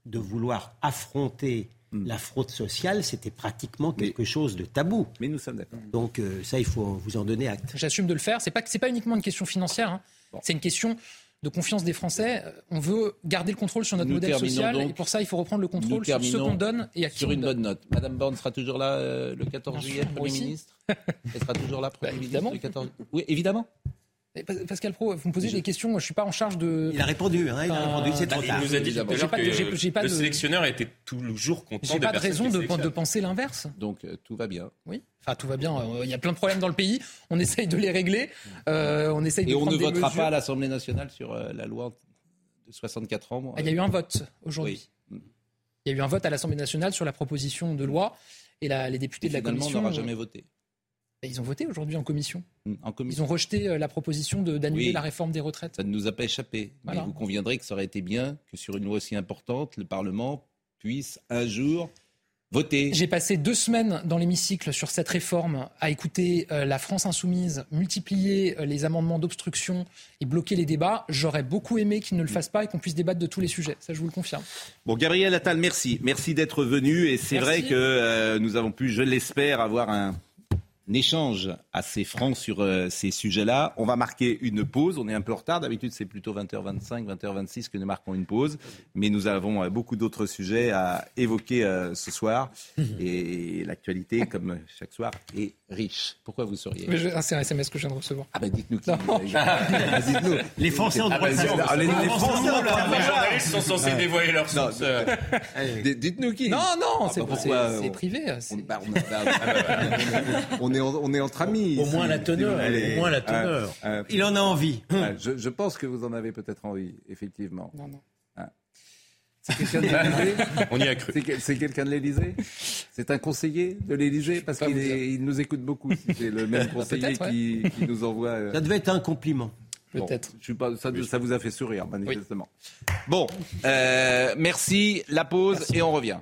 de vouloir affronter la fraude sociale, c'était pratiquement quelque chose de tabou. Mais nous sommes d'accord. Donc euh, ça, il faut vous en donner acte. J'assume de le faire. C'est pas c'est pas uniquement une question financière. hein. C'est une question de confiance des Français. Euh, On veut garder le contrôle sur notre Nous modèle social donc- et pour ça, il faut reprendre le contrôle sur ce terminons qu'on donne et à qui sur on une donne. bonne note. Madame Borne sera toujours là euh, le 14 Bien juillet, sûr, Premier ministre Elle sera toujours là, Premier Bah, ministre évidemment. le 14 Oui, évidemment. Pascal Pro, vous me posez des questions. Moi, je suis pas en charge de. Il a répondu, hein, il a Euh, répondu, c'est bah, trop Il tard. nous a dit tout à l'heure que de- pas le de- sélectionneur était toujours content J'ai de pas de raison de, de penser l'inverse. Donc euh, tout va bien. Oui. Enfin, tout va bien. Euh, Il y a plein de problèmes dans le pays. On essaye de les régler. Euh, on essaye de Et on prendre ne des votera mesures. pas à l'Assemblée nationale sur la loi de 64 ans. Ah, Il y a eu un vote aujourd'hui. Oui. Il y a eu un vote à l'Assemblée nationale sur la proposition de loi et la- les députés Et de la on commission. n'aura jamais voté. Ils ont voté aujourd'hui en commission. En Ils ont rejeté euh, la proposition d'annuler Oui. la réforme des retraites. Ça ne nous a pas échappé. Voilà. Mais vous conviendrez que ça aurait été bien que sur une loi aussi importante, le Parlement puisse un jour voter. J'ai passé deux semaines dans l'hémicycle sur cette réforme à écouter euh, la France insoumise multiplier euh, les amendements d'obstruction et bloquer les débats. J'aurais beaucoup aimé qu'ils ne le fassent pas et qu'on puisse débattre de tous les sujets. Ça, je vous le confirme. Bon, Gabriel Attal, merci. Merci d'être venu. Et c'est vrai que euh, nous avons pu, je l'espère, avoir un échange assez franc sur euh, ces sujets-là. On va marquer une pause. On est un peu en retard. D'habitude, c'est plutôt 20h25, 20h26 que nous marquons une pause. Mais nous avons euh, beaucoup d'autres sujets à évoquer euh, ce soir. Et l'actualité, comme chaque soir, est riche. Pourquoi vous seriez Mais je- ah, c'est un SMS que je viens de recevoir. Ah ben dites-nous qui. Non. Ah, dites-nous. Les Français ont Ah, droit de savoir. ah, les- les Français ont droit de Les journalistes sont censés Ouais. dévoiler leur Non, source. euh, D- Dites-nous qui. Non, non, Ah, c'est bah, privé. On, bah, bah, est, en- on est entre amis. Au moins la teneur, au moins la teneur. Il en a envie. je, je pense que vous en avez peut-être envie, effectivement. Non, non. C'est quelqu'un de l'Élysée On y a cru. C'est que- C'est quelqu'un de l'Élysée C'est un conseiller de l'Élysée Parce qu'il nous écoute beaucoup. si C'est le même conseiller peut-être, ouais. qui, qui nous envoie. euh, Ça devait être un compliment. Bon, Peut-être. je suis pas, ça, ça vous a fait sourire, manifestement. Bon, euh, merci, la pause et on revient.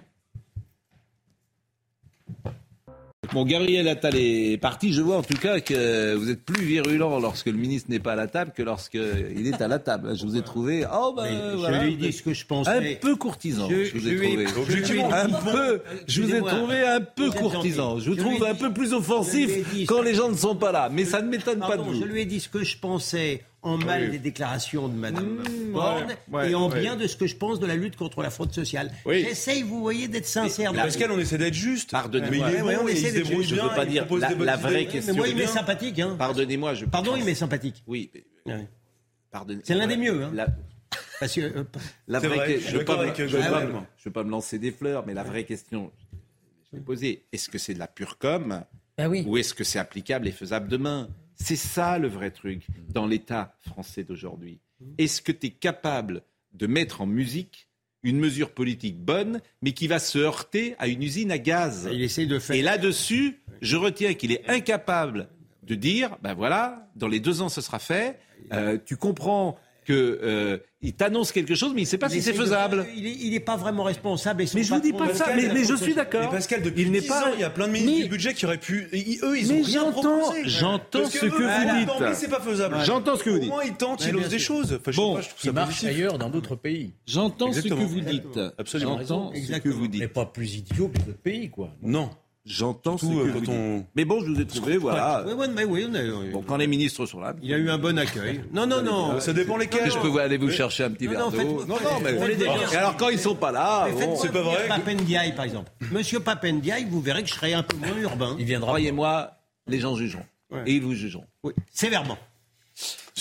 Bon, Gabriel Attal est parti. Je vois en tout cas que vous êtes plus virulent lorsque le ministre n'est pas à la table que lorsqu'il est à la table. Je vous ai trouvé oh, bah, voilà, je lui ai dit ce que je un pensais. peu courtisan. Je- Je, vous ai trouvé. je un peu. Je vous ai trouvé un peu courtisan. Je vous trouve un peu plus offensif quand les gens ne sont pas là. Mais ça ne m'étonne pas de vous. je lui ai dit ce que je pensais en mal des déclarations de Madame Borne ouais, et en ouais. bien de ce que je pense de la lutte contre la fraude sociale. Oui. J'essaye, vous voyez, d'être sincère. Mais Pascal, on essaie d'être juste. Pardonnez-moi. Mais il est Ouais, bon, on il essaie se d'être débrouille juste. Je bien. veux pas dire la, la vraie mais question. moi, il m'est sympathique. Hein. Pardonnez-moi, je Pardon, il m'est sympathique. Oui, mais- Ouais. pardonnez. C'est l'un des mieux, hein. La, Parce que, euh, la C'est vraie vrai, que- je ne veux, pas me- Ah veux pas lancer des fleurs, mais la vraie question, je l'ai posée, est-ce que c'est de la pure com Ben oui. ou est-ce que c'est applicable et faisable demain? C'est ça le vrai truc dans l'État français d'aujourd'hui. est-ce que tu es capable de mettre en musique une mesure politique bonne, mais qui va se heurter à une usine à gaz? Il essaye de faire. Et là-dessus, je retiens qu'il est incapable de dire, ben voilà, dans les deux ans, ce sera fait. Euh, tu comprends que euh, t'annonce quelque chose, mais il ne sait pas Il si c'est de faisable. Il n'est pas vraiment responsable. et Mais je vous dis pas ça, mais, mais je suis d'accord. Mais Pascal, depuis il n'est 10 pas. ans, il y a plein de ministres Mais- du budget qui auraient pu. et eux, ils ont Mais rien j'entends- proposé. j'entends Parce ce que vous dites. Tempête, c'est pas faisable. J'entends ce que vous Au dites. moins, ils tentent, ils osent des choses. Enfin, je sais Bon, pas, je ça marche ailleurs dans d'autres pays. J'entends ce que vous dites. Absolument. J'entends ce que vous Mais dites. pas plus idiot que d'autres pays, quoi. Non. J'entends ce que euh, vous on- Mais bon, je vous ai trouvé, voilà. Oui, oui, mais oui, on a- Bon, quand les ministres sont là. Il a eu un bon accueil. Non, non, non. Ça dépend lesquels. Je peux vous aller vous chercher un petit Non, verre non, d'eau. Non, non, mais. Et alors, quand ils sont pas là, bon, c'est pas vrai que- Papendiaï, par exemple. Monsieur Papendiaï, vous verrez que je serai un peu moins urbain. Il viendra. croyez-moi, les gens jugeront. Ouais. Et ils vous jugeront. Oui, sévèrement.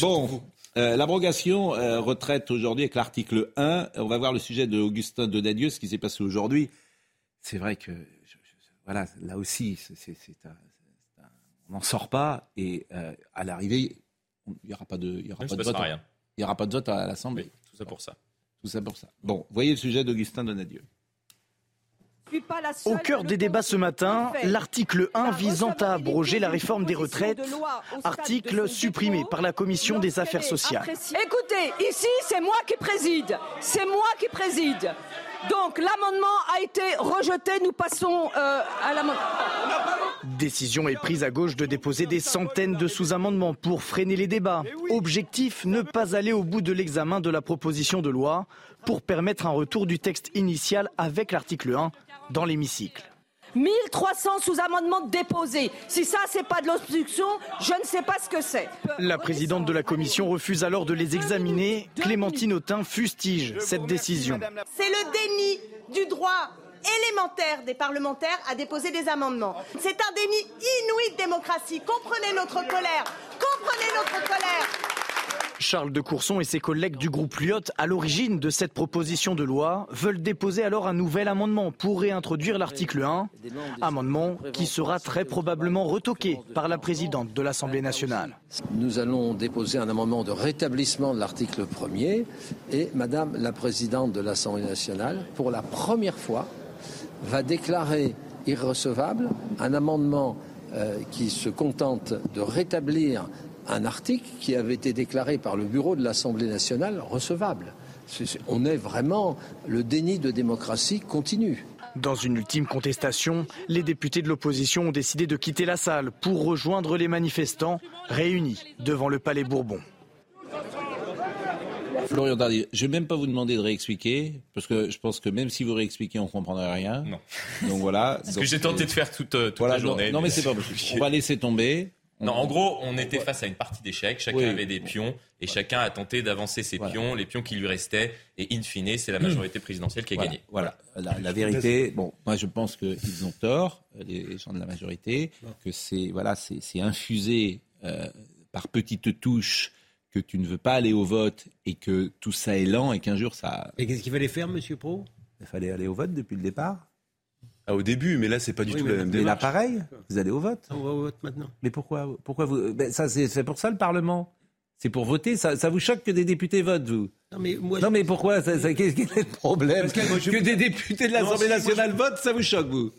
Bon, euh, l'abrogation euh, retraite aujourd'hui avec l'article 1. On va voir le sujet de Augustin Donadieu, ce qui s'est passé aujourd'hui. C'est vrai que, voilà, là aussi, c'est, c'est- c'est un- c'est un- on n'en sort pas. Et euh, à l'arrivée, il n'y aura pas de, il y aura pas de vote. passera rien. Il n'y aura pas de vote à l'Assemblée. Oui, tout ça pour ça. Tout ça pour ça. Bon, voyez le sujet d'Augustin Donadieu. Au cœur des débats ce matin, l'article 1 visant à abroger la réforme des retraites, article supprimé par la commission des affaires sociales. Écoutez, ici, c'est moi qui préside. C'est moi qui préside. Donc, l'amendement a été rejeté. Nous passons euh, à l'amendement. Décision est prise à gauche de déposer des centaines de sous-amendements pour freiner les débats. Objectif, ne pas aller au bout de l'examen de la proposition de loi pour permettre un retour du texte initial avec l'article 1 dans l'hémicycle. 1300 sous-amendements déposés. Si ça, c'est pas de l'obstruction, je ne sais pas ce que c'est. La présidente de la commission refuse alors de les examiner. Clémentine Autain fustige cette décision. C'est le déni du droit élémentaire des parlementaires à déposer des amendements. C'est un déni inouï de démocratie. Comprenez notre colère. Comprenez notre colère. Charles de Courson et ses collègues du groupe Lyot, à l'origine de cette proposition de loi, veulent déposer alors un nouvel amendement pour réintroduire l'article 1, amendement qui sera très probablement retoqué par la présidente de l'Assemblée nationale. Nous allons déposer un amendement de rétablissement de l'article 1er et Madame la Présidente de l'Assemblée nationale, pour la première fois, va déclarer irrecevable un amendement euh, qui se contente de rétablir un article qui avait été déclaré par le bureau de l'Assemblée nationale recevable. On est vraiment le déni de démocratie continue. Dans une ultime contestation, les députés de l'opposition ont décidé de quitter la salle pour rejoindre les manifestants réunis devant le Palais Bourbon. Florian Dardy, je ne vais même pas vous demander de réexpliquer, parce que je pense que même si vous réexpliquez, on ne comprendrait rien. Non. Donc voilà. Ce que j'ai tenté de faire toute, euh, toute voilà, la journée. Non, mais c'est pas possible. On va laisser tomber. Non, en gros, on était face à une partie d'échecs. Chacun Oui. avait des pions et chacun a tenté d'avancer ses pions, les pions qui lui restaient. Et in fine, c'est la majorité présidentielle qui a Voilà, gagné. Voilà. La, la vérité, bon, moi je pense qu'ils ont tort, les gens de la majorité, que c'est voilà, c'est c'est infusé euh, par petites touches que tu ne veux pas aller au vote et que tout ça est lent et qu'un jour ça. Et qu'est-ce qu'il fallait faire, Monsieur Pro? Il fallait aller au vote depuis le départ. Ah, au début, mais là, c'est pas du Oui, tout mais- la même Mais là, démarche. pareil, vous allez au vote. On va au vote maintenant. Mais pourquoi, pourquoi vous ben, Ça, c'est c'est pour ça le Parlement. C'est pour voter. Ça, ça vous choque que des députés votent, vous? Non, mais moi, Non, mais pourquoi? Ça, ça- Qu'est-ce quel est le problème? Pascal, moi, je- Que des députés de l'Assemblée nationale votent, ça vous choque, vous?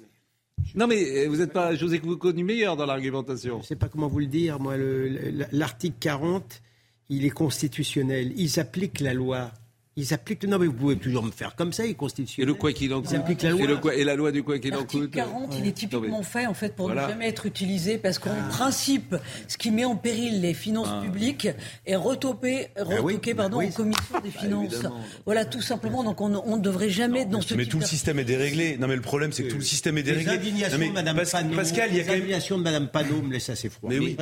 Non, mais euh, vous êtes pas. Je vous ai connu meilleur dans l'argumentation. je ne sais pas comment vous le dire, moi, le- le- l'article 40, il est constitutionnel. Ils appliquent la loi. Ils appliquent. Non, mais vous pouvez toujours me faire comme ça, il est Et le quoi qu'il en Ils coûte. appliquent la Et, loi. le quoi- et la loi du quoi qu'il en L'article coûte. 40, il est typiquement Non, fait en fait pour Voilà. ne jamais être utilisé parce qu'en principe, ce qui met en péril les finances Ah. publiques est retopé, retoqué bah pardon, oui. en commission des finances. évidemment. voilà, tout simplement. Donc on on ne devrait jamais être dans ce Mais type tout le système est déréglé. Non, mais le problème, c'est que tout le système est Les déréglé. indignations Non, mais de Madame Panot, Pascal, il y a les quand même. indignations de Madame Panot me laissent assez froid. Mais oui,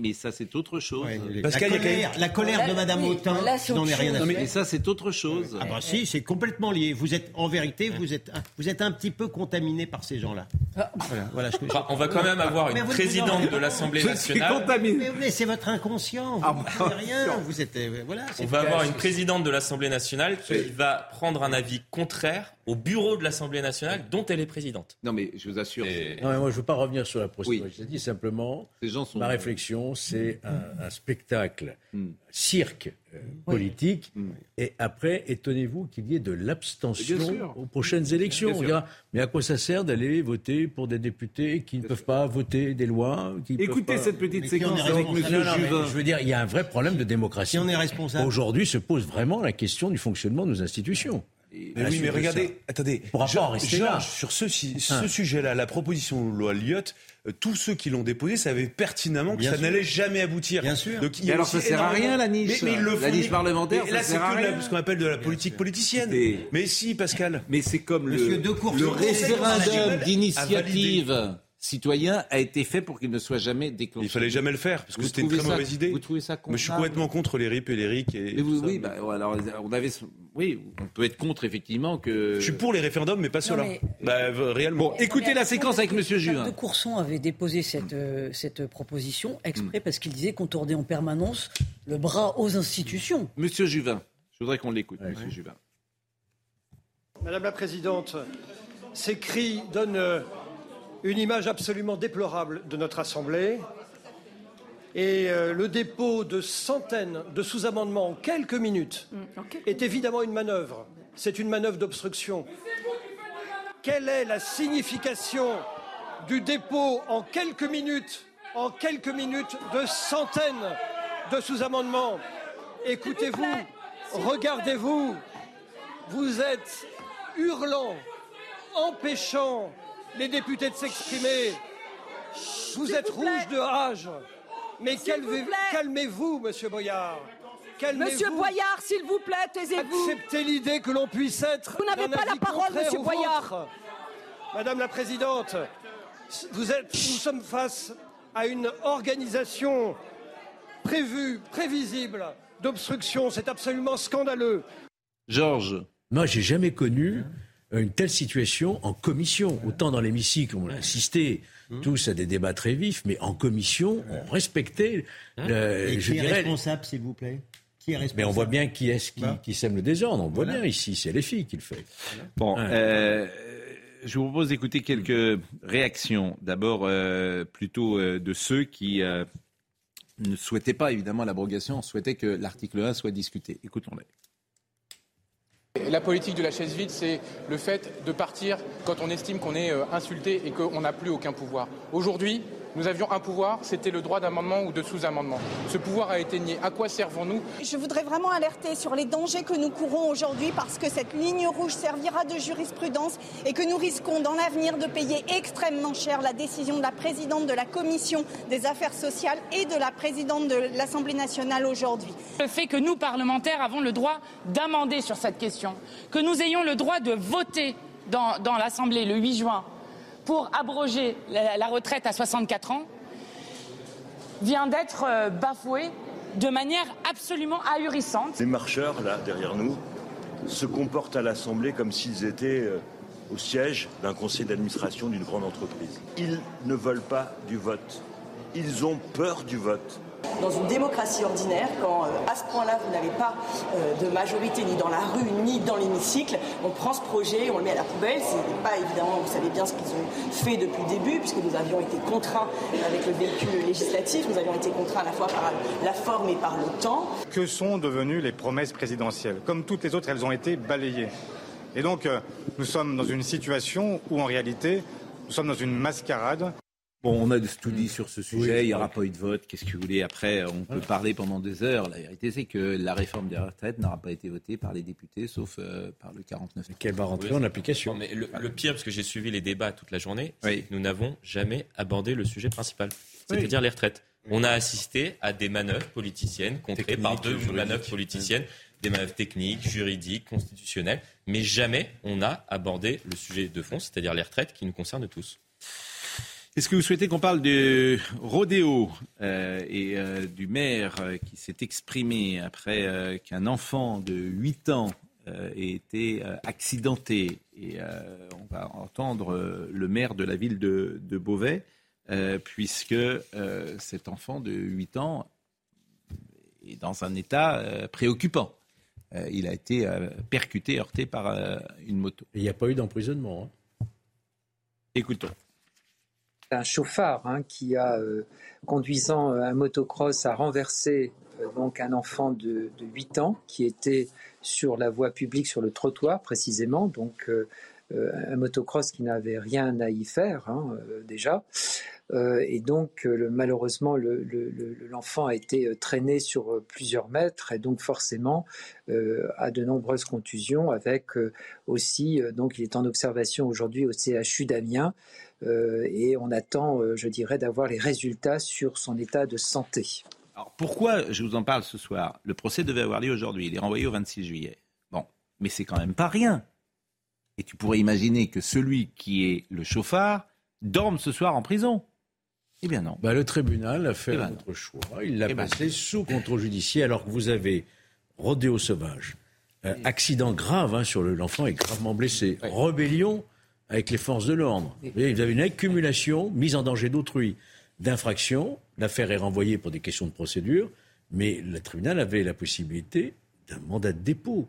Mais, ça, c'est autre chose. Les- Pascal, la, il y a la colère de Madame oui, Autain, n'en autre rien à faire. Mais ça, c'est autre chose. Ah bah si, c'est complètement lié. Vous êtes, en vérité, vous êtes, vous êtes un petit peu contaminé par ces gens-là. Voilà, voilà ce que Enfin, on va quand même avoir une vous- présidente non, de l'Assemblée nationale. Mais, mais c'est votre inconscient. Vous Ah, rien. Vous êtes, euh, voilà, c'est On va avoir une présidente de l'Assemblée nationale qui va prendre un avis contraire au bureau de l'Assemblée nationale dont elle est présidente. Non, mais je vous assure. Non, mais moi, je ne veux pas revenir sur la procédure. Je dis simplement, sont- ma réflexion, c'est un, un spectacle, Hmm. cirque euh, politique, et après, étonnez-vous qu'il y ait de l'abstention aux prochaines élections. Bien On sûr. dira, mais à quoi ça sert d'aller voter pour des députés qui ne peuvent pas voter des lois qui ne Écoutez peuvent pas- cette petite séquence avec mais Juvin. Je veux dire, il y a un vrai problème de démocratie. Qui en est responsable? Aujourd'hui se pose vraiment la question du fonctionnement de nos institutions. Mais oui, mais regardez, attendez, On pourra pas en rester là. Georges, sur ce, si- ce Hein. sujet-là, la proposition de loi Lyotte, euh, tous ceux qui l'ont déposé savaient pertinemment que Bien ça n'allait jamais aboutir. Bien sûr. Donc, il Mais alors, ça sert à rien, la niche. Mais, mais ils le La font. niche parlementaire, là, c'est ce qu'on appelle de la politique politicienne. Mais si, Pascal. Mais c'est comme Monsieur le, référendum d'initiative citoyen a été fait pour qu'il ne soit jamais déclenché. Il fallait jamais le faire, parce que c'était une très ça- mauvaise idée. Vous trouvez ça Mais je suis complètement contre les RIP et les RIC. Et Mais vous- oui, bah, alors on avait, oui, on peut être contre effectivement que. Je suis pour les référendums, mais pas ceux-là. mais- Bah, réellement. Bon, écoutez la séquence avec Monsieur Jacques Juvin. de Courson avait déposé cette, euh, cette proposition exprès parce qu'il disait qu'on tournait en permanence le bras aux institutions. Monsieur Juvin, je voudrais qu'on l'écoute, Monsieur Juvin. Madame la Présidente, ces cris donnent euh, une image absolument déplorable de notre Assemblée. Et euh, le dépôt de centaines de sous-amendements en quelques minutes est évidemment une manœuvre. C'est une manœuvre d'obstruction. Quelle est la signification du dépôt en quelques minutes, en quelques minutes, de centaines de sous-amendements? Écoutez-vous, regardez-vous, vous êtes hurlant, empêchant les députés de s'exprimer. Vous êtes rouge de rage. Mais calmez- calmez-vous, monsieur Boyard. Calmez-vous. Monsieur Boyard, s'il vous plaît, taisez-vous. Acceptez l'idée que l'on puisse être. Vous n'avez pas la parole, monsieur Boyard. vôtre. Madame la Présidente, vous êtes, nous sommes face à une organisation prévue, prévisible d'obstruction. C'est absolument scandaleux. Georges. Moi, j'ai jamais connu une telle situation en commission. Autant dans l'hémicycle, on a assisté Mmh. tous à des débats très vifs, mais en commission, on respectait, le, Et je qui est dirais, responsable, s'il vous plaît? Est mais on voit bien qui est-ce qui, qui sème le désordre. On voit Voilà. bien ici, c'est les filles qui le fait. Bon, Ouais. euh, je vous propose d'écouter quelques réactions. D'abord, euh, plutôt euh, de ceux qui euh, ne souhaitaient pas évidemment l'abrogation, souhaitaient que l'article 1 soit discuté. Écoutons-les. La politique de la chaise vide, c'est le fait de partir quand on estime qu'on est euh, insulté et qu'on n'a plus aucun pouvoir. Aujourd'hui, nous avions un pouvoir, c'était le droit d'amendement ou de sous-amendement. Ce pouvoir a été nié. À quoi servons-nous? Je voudrais vraiment alerter sur les dangers que nous courons aujourd'hui parce que cette ligne rouge servira de jurisprudence et que nous risquons dans l'avenir de payer extrêmement cher la décision de la présidente de la Commission des affaires sociales et de la présidente de l'Assemblée nationale aujourd'hui. Le fait que nous, parlementaires, avons le droit d'amender sur cette question, que nous ayons le droit de voter dans, dans l'Assemblée le 8 juin pour abroger la, retraite à 64 ans, vient d'être euh, bafoué de manière absolument ahurissante. Les marcheurs, là, derrière nous, se comportent à l'Assemblée comme s'ils étaient euh, au siège d'un conseil d'administration d'une grande entreprise. Ils ne veulent pas du vote. Ils ont peur du vote. Dans une démocratie ordinaire, quand euh, à ce point-là vous n'avez pas euh, de majorité ni dans la rue ni dans l'hémicycle, on prend ce projet, on le met à la poubelle. C'est pas évidemment, vous savez bien ce qu'ils ont fait depuis le début, puisque nous avions été contraints avec le véhicule législatif, nous avions été contraints à la fois par la forme et par le temps. Que sont devenues les promesses présidentielles? Comme toutes les autres, elles ont été balayées. Et donc, euh, nous sommes dans une situation où, en réalité, nous sommes dans une mascarade. Bon, on a tout dit sur ce sujet. Il n'y aura pas eu de vote. Qu'est-ce que vous voulez Après, on peut parler pendant des heures. La vérité, c'est que la réforme des retraites n'aura pas été votée par les députés, sauf euh, par le 49. Qu'elle va rentrer en application? Non, mais le, le pire, parce que j'ai suivi les débats toute la journée, c'est que nous n'avons jamais abordé le sujet principal, c'est-à-dire les retraites. On a assisté à des manœuvres politiciennes contrées par deux manœuvres politiciennes, des manœuvres techniques, juridiques, constitutionnelles, mais jamais on a abordé le sujet de fond, c'est-à-dire les retraites qui nous concernent tous. Est-ce que vous souhaitez qu'on parle de rodéo euh, et euh, du maire euh, qui s'est exprimé après euh, qu'un enfant de 8 ans ait été accidenté? Et on va entendre le maire de la ville de, de Beauvais, puisque cet enfant de 8 ans est dans un état préoccupant. Il a été percuté, heurté par une moto. Il n'y a pas eu d'emprisonnement. hein. Écoutons. Un chauffard hein, qui a, euh, conduisant euh, un motocross, a renversé euh, donc un enfant de, de 8 ans qui était sur la voie publique, sur le trottoir précisément, un motocross qui n'avait rien à y faire hein, euh, déjà. Euh, et donc, euh, malheureusement, le- le- le- l'enfant a été euh, traîné sur euh, plusieurs mètres et donc forcément euh, a de nombreuses contusions avec euh, aussi, euh, donc il est en observation aujourd'hui au CHU d'Amiens euh, et on attend, euh, je dirais, d'avoir les résultats sur son état de santé. Alors pourquoi je vous en parle ce soir? Le procès devait avoir lieu aujourd'hui. Il est renvoyé au 26 juillet. Bon, mais c'est quand même pas rien. Et tu pourrais imaginer que celui qui est le chauffard dorme ce soir en prison. Eh bien non. Bah, le tribunal a fait Eh ben autre choix. Il l'a Eh ben passé sous contrôle judiciaire alors que vous avez rodéo sauvage, euh, accident grave hein, sur le- l'enfant est gravement blessé, rébellion avec les forces de l'ordre. Vous avez une accumulation, mise en danger d'autrui, d'infractions. L'affaire est renvoyée pour des questions de procédure, mais le tribunal avait la possibilité d'un mandat de dépôt.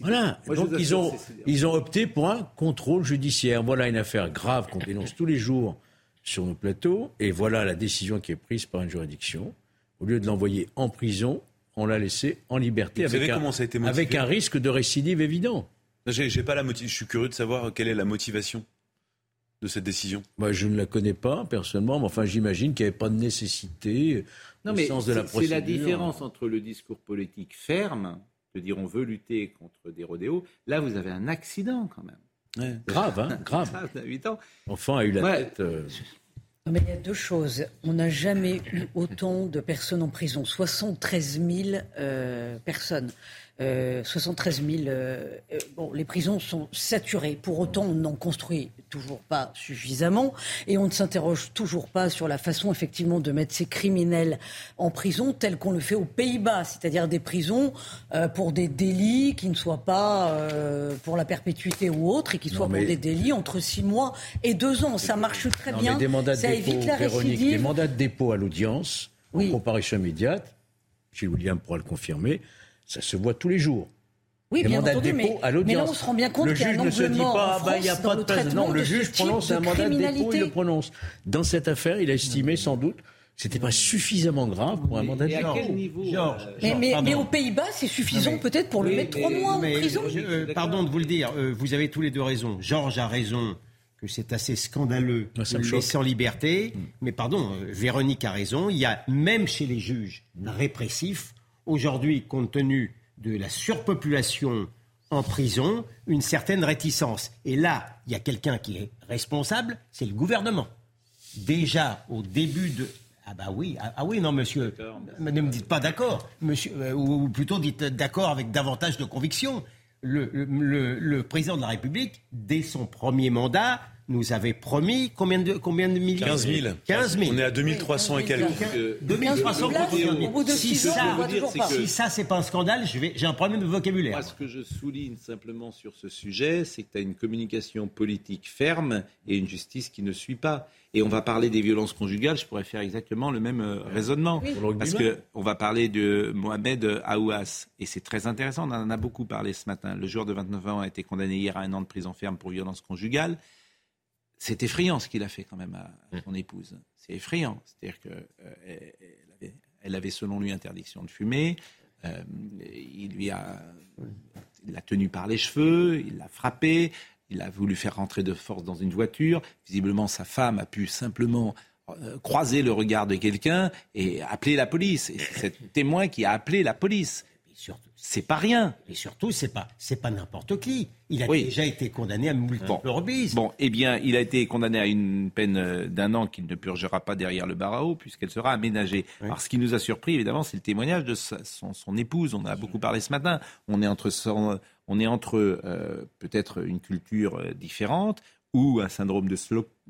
Voilà. Moi, Donc ils ont, ils ont opté pour un contrôle judiciaire. Voilà une affaire grave qu'on dénonce tous les jours sur nos plateaux. Et voilà la décision qui est prise par une juridiction. Au lieu de l'envoyer en prison, on l'a laissé en liberté Vous avec, savez un, comment ça a été motivé avec un risque de récidive évident. J'ai j'ai pas la motivation. Je suis curieux de savoir quelle est la motivation de cette décision. Moi, je ne la connais pas personnellement, mais enfin, j'imagine qu'il n'y avait pas de nécessité Non, au mais sens de la c'est- c'est la différence entre le discours politique ferme, de dire on veut lutter contre des rodéos. Là, vous avez un accident quand même. Grave, hein, grave. à 8 ans. L'enfant a eu la Ouais. tête. euh, Non, Mais il y a deux choses. On n'a jamais eu autant de personnes en prison. 73 000 euh, personnes. Euh, 73 000. euh, euh, bon, les prisons sont saturées. Pour autant, on n'en construit toujours pas suffisamment. Et on ne s'interroge toujours pas sur la façon, effectivement, de mettre ces criminels en prison tel qu'on le fait aux Pays-Bas. C'est-à-dire des prisons euh, pour des délits qui ne soient pas euh, pour la perpétuité ou autre et qui soient mais- pour des délits entre 6 mois et 2 ans. Ça marche très Non, bien. des mandats de Ça dépôt, évite la Véronique, récidive. des mandats de dépôt à l'audience, en comparution immédiate, Gilles William pourra le confirmer, ça se voit tous les jours. Oui, bien mandats entendu, de dépôt mais- à l'audience. mais là, on se rend bien compte le qu'il y a juge un ne se dit pas, ah bah, il n'y a pas de place. traitement Non, le juge prononce un mandat de dépôt, il le prononce. Dans cette affaire, il a estimé sans doute que c'était pas suffisamment grave pour un mandat de dépôt. quel niveau Georges, euh, Mais, mais- pardon. mais aux Pays-Bas, c'est suffisant peut-être pour le mettre trois mois mais en prison. je- euh, pardon de vous le dire, euh, vous avez tous les deux raison. Georges a raison que c'est assez scandaleux de le laisser en liberté. Mais pardon, euh, Véronique a raison. Il y a même chez les juges répressifs, aujourd'hui, compte tenu de la surpopulation en prison, une certaine réticence. Et là, il y a quelqu'un qui est responsable, c'est le gouvernement. Déjà au début de ah bah oui, ah, ah oui, non monsieur, ne me dites pas d'accord, monsieur, euh, ou, plutôt dites d'accord avec davantage de conviction. Le président de la République, dès son premier mandat, nous avait promis combien de, combien de millions 15 000. 15 000. On est à 2300 et quelques. Euh, 2300 places, contre 15 000. au bout de Si ça, si ça, c'est pas un scandale, je vais- j'ai un problème de vocabulaire. Moi, ce que je souligne simplement sur ce sujet, c'est que tu as une communication politique ferme et une justice qui ne suit pas. Et on va parler des violences conjugales, je pourrais faire exactement le même euh, raisonnement. Rugby, Parce qu'on va parler de Mohamed Aouas. Et c'est très intéressant, on en a beaucoup parlé ce matin. Le joueur de 29 ans a été condamné hier à un an de prison ferme pour violence conjugale. C'est effrayant ce qu'il a fait quand même à son épouse. C'est effrayant. C'est-à-dire qu'elle avait, elle avait selon lui interdiction de fumer. Euh, il lui a, l'a tenu par les cheveux, il l'a frappé, il a voulu faire rentrer de force dans une voiture. Visiblement, sa femme a pu simplement euh, croiser le regard de quelqu'un et appeler la police. Et c'est cet témoin qui a appelé la police. C'est pas rien. Et surtout, c'est pas, c'est pas n'importe qui. Il a Oui. déjà été condamné à multiples reprises. Bon, eh bien, il a été condamné à une peine euh, d'un an qu'il ne purgera pas derrière le barreau, puisqu'elle sera aménagée. Alors, ce qui nous a surpris, évidemment, c'est le témoignage de sa- son, son épouse. On a beaucoup parlé ce matin. On est entre, son- on est entre euh, peut-être une culture euh, différente, ou un syndrome de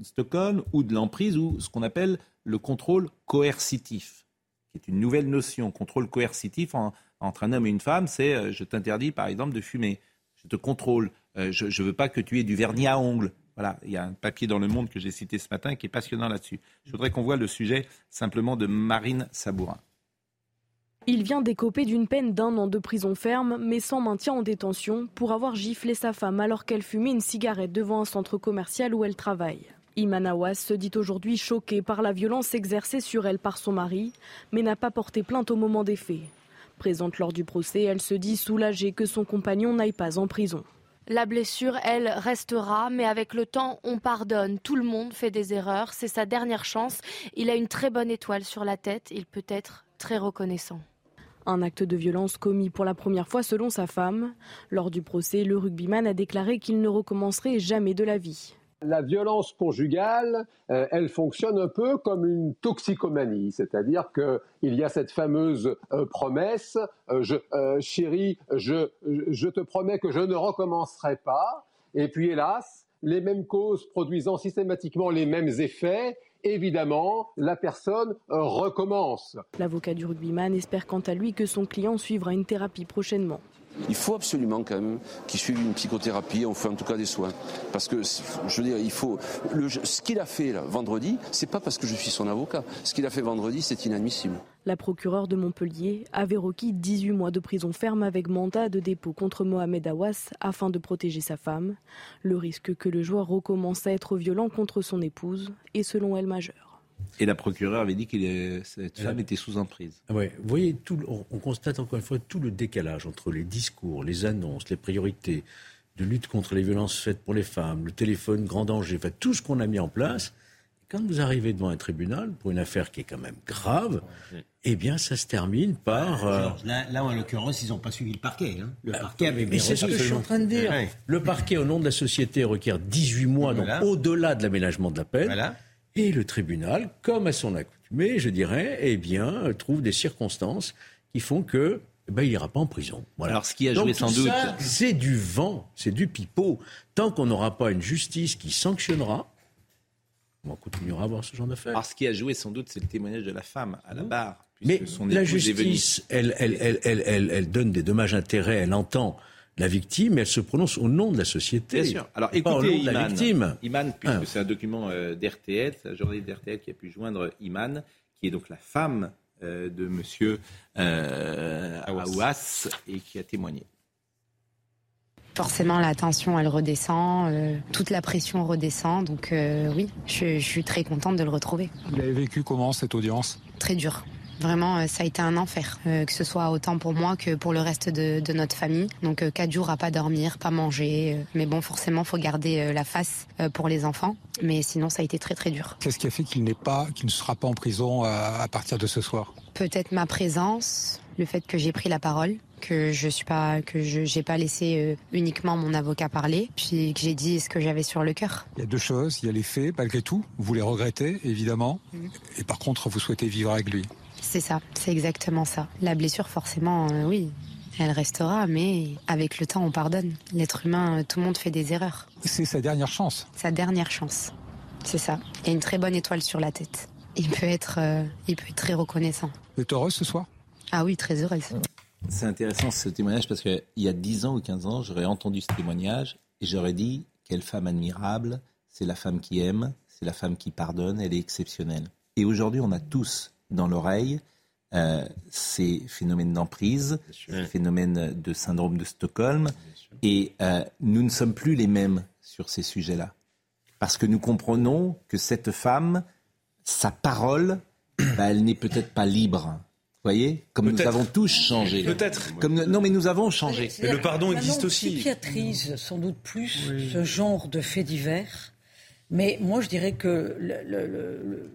Stockholm, ou de l'emprise, ou ce qu'on appelle le contrôle coercitif, qui est une nouvelle notion. Contrôle coercitif en- entre un homme et une femme, c'est euh, je t'interdis, par exemple, de fumer. Je te contrôle euh, je ne veux pas que tu aies du vernis à ongles. Voilà, il y a un papier dans Le Monde que j'ai cité ce matin qui est passionnant là-dessus. Je voudrais qu'on voit le sujet simplement de Marine Sabourin. Il vient d'écoper d'une peine d'un an de prison ferme, mais sans maintien en détention, pour avoir giflé sa femme alors qu'elle fumait une cigarette devant un centre commercial où elle travaille. Iman Awas se dit aujourd'hui choquée par la violence exercée sur elle par son mari, mais n'a pas porté plainte au moment des faits. Présente lors du procès, elle se dit soulagée que son compagnon n'aille pas en prison. La blessure, elle, restera, mais avec le temps, on pardonne. Tout le monde fait des erreurs, c'est sa dernière chance. Il a une très bonne étoile sur la tête, il peut être très reconnaissant. Un acte de violence commis pour la première fois selon sa femme. Lors du procès, le rugbyman a déclaré qu'il ne recommencerait jamais de la vie. La violence conjugale, euh, elle fonctionne un peu comme une toxicomanie, c'est-à-dire qu'il y a cette fameuse euh, promesse, euh, je, chérie, je, je te promets que je ne recommencerai pas, et puis hélas, les mêmes causes produisant systématiquement les mêmes effets, évidemment, la personne recommence. L'avocat du rugbyman espère quant à lui que son client suivra une thérapie prochainement. Il faut absolument quand même qu'il suive une psychothérapie, on fait en tout cas des soins. Parce que, je veux dire, il faut. ce qu'il a fait là, vendredi, c'est pas parce que je suis son avocat. Ce qu'il a fait vendredi, c'est inadmissible. La procureure de Montpellier avait requis 18 mois de prison ferme avec mandat de dépôt contre Mohamed Awas afin de protéger sa femme. Le risque que le joueur recommence à être violent contre son épouse est selon elle majeur. Et la procureure avait dit que cette femme était sous emprise. Ah ouais, vous voyez, tout, on, constate encore une fois tout le décalage entre les discours, les annonces, les priorités de lutte contre les violences faites pour les femmes, le téléphone grand danger, enfin, tout ce qu'on a mis en place. Quand vous arrivez devant un tribunal pour une affaire qui est quand même grave, eh bien, ça se termine par. Euh, là, en l'occurrence, ils n'ont pas suivi le parquet. Hein. Le parquet avait Mais c'est ce que je suis en train de dire. Le parquet, au nom de la société, requiert 18 mois, donc au-delà de l'aménagement de la peine. Voilà. Et le tribunal, comme à son accoutumée, je dirais, eh bien, trouve des circonstances qui font que eh ben, il n'ira pas en prison. Voilà. Alors, ce qui a joué sans doute. C'est du vent, c'est du pipeau. Tant qu'on n'aura pas une justice qui sanctionnera, on continuera à avoir ce genre d'affaires. Alors, ce qui a joué sans doute, c'est le témoignage de la femme à la barre. Mais la justice, elle, elle, elle, elle, donne des dommages-intérêts, elle entend la victime, elle se prononce au nom de la société. Bien sûr. Alors écoutez, Iman, la victime. Iman, puisque ah. c'est un document euh, d'RTL, c'est la journée d'RTL qui a pu joindre Iman, qui est donc la femme euh, de Monsieur euh, Awas et qui a témoigné. Forcément, la tension, elle redescend, euh, toute la pression redescend. Donc oui, je, je suis très contente de le retrouver. Vous avez vécu comment cette audience? Très dur. Vraiment, euh, ça a été un enfer, euh, que ce soit autant pour moi que pour le reste de, notre famille. Donc euh, quatre jours à pas dormir, pas manger. mais bon, forcément, faut garder la face pour les enfants. Mais sinon, ça a été très très dur. Qu'est-ce qui a fait qu'il n'est pas, qu'il ne sera pas en prison à, partir de ce soir? Peut-être ma présence, le fait que j'ai pris la parole que je suis pas que je j'ai pas laissé uniquement mon avocat parler puis que j'ai dit ce que j'avais sur le cœur. Il y a deux choses, il y a les faits malgré tout, vous les regrettez évidemment mm. et par contre vous souhaitez vivre avec lui. C'est ça, c'est exactement ça. La blessure, forcément, euh, oui, elle restera, mais avec le temps, on pardonne. L'être humain, euh, tout le monde fait des erreurs. C'est sa dernière chance. Sa dernière chance, c'est ça. Il y a une très bonne étoile sur la tête. Il peut être, euh, il peut être très reconnaissant. Vous êtes heureuse ce soir Ah oui, très heureuse. C'est intéressant ce témoignage parce qu'il y a 10 ans ou 15 ans, j'aurais entendu ce témoignage et j'aurais dit quelle femme admirable, c'est la femme qui aime, c'est la femme qui pardonne, elle est exceptionnelle. Et aujourd'hui, on a tous dans l'oreille euh, ces phénomènes d'emprise, ces phénomènes de syndrome de Stockholm. Et euh, nous ne sommes plus les mêmes sur ces sujets-là. Parce que nous comprenons que cette femme, sa parole, bah, elle n'est peut-être pas libre. Vous voyez? Comme nous avons tous changé. Peut-être. Comme, non, mais nous avons changé. Mais le pardon existe aussi. On psychiatrise sans doute plus ce genre de faits divers. Mais moi, je dirais que le,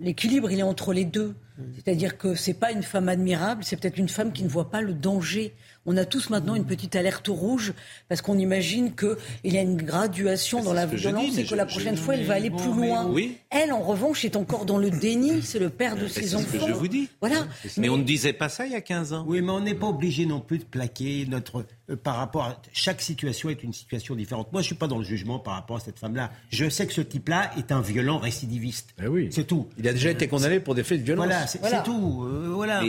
l'équilibre, il est entre les deux. C'est-à-dire que c'est pas une femme admirable, c'est peut-être une femme qui ne voit pas le danger on a tous maintenant une petite alerte rouge parce qu'on imagine qu'il y a une graduation dans la violence et que la prochaine fois, elle va aller plus loin. Elle, en revanche, est encore dans le déni. C'est le père de ses enfants. C'est ce que je vous dis. Voilà. Mais, on ne disait pas ça il y a 15 ans. Oui, mais on n'est pas obligé non plus de plaquer notre euh, par rapport à chaque situation est une situation différente. Moi, je suis pas dans le jugement par rapport à cette femme-là. Je sais que ce type-là est un violent récidiviste. Ben oui. C'est tout. Il a déjà été condamné pour des faits de violence. Voilà, c'est tout. Euh, voilà.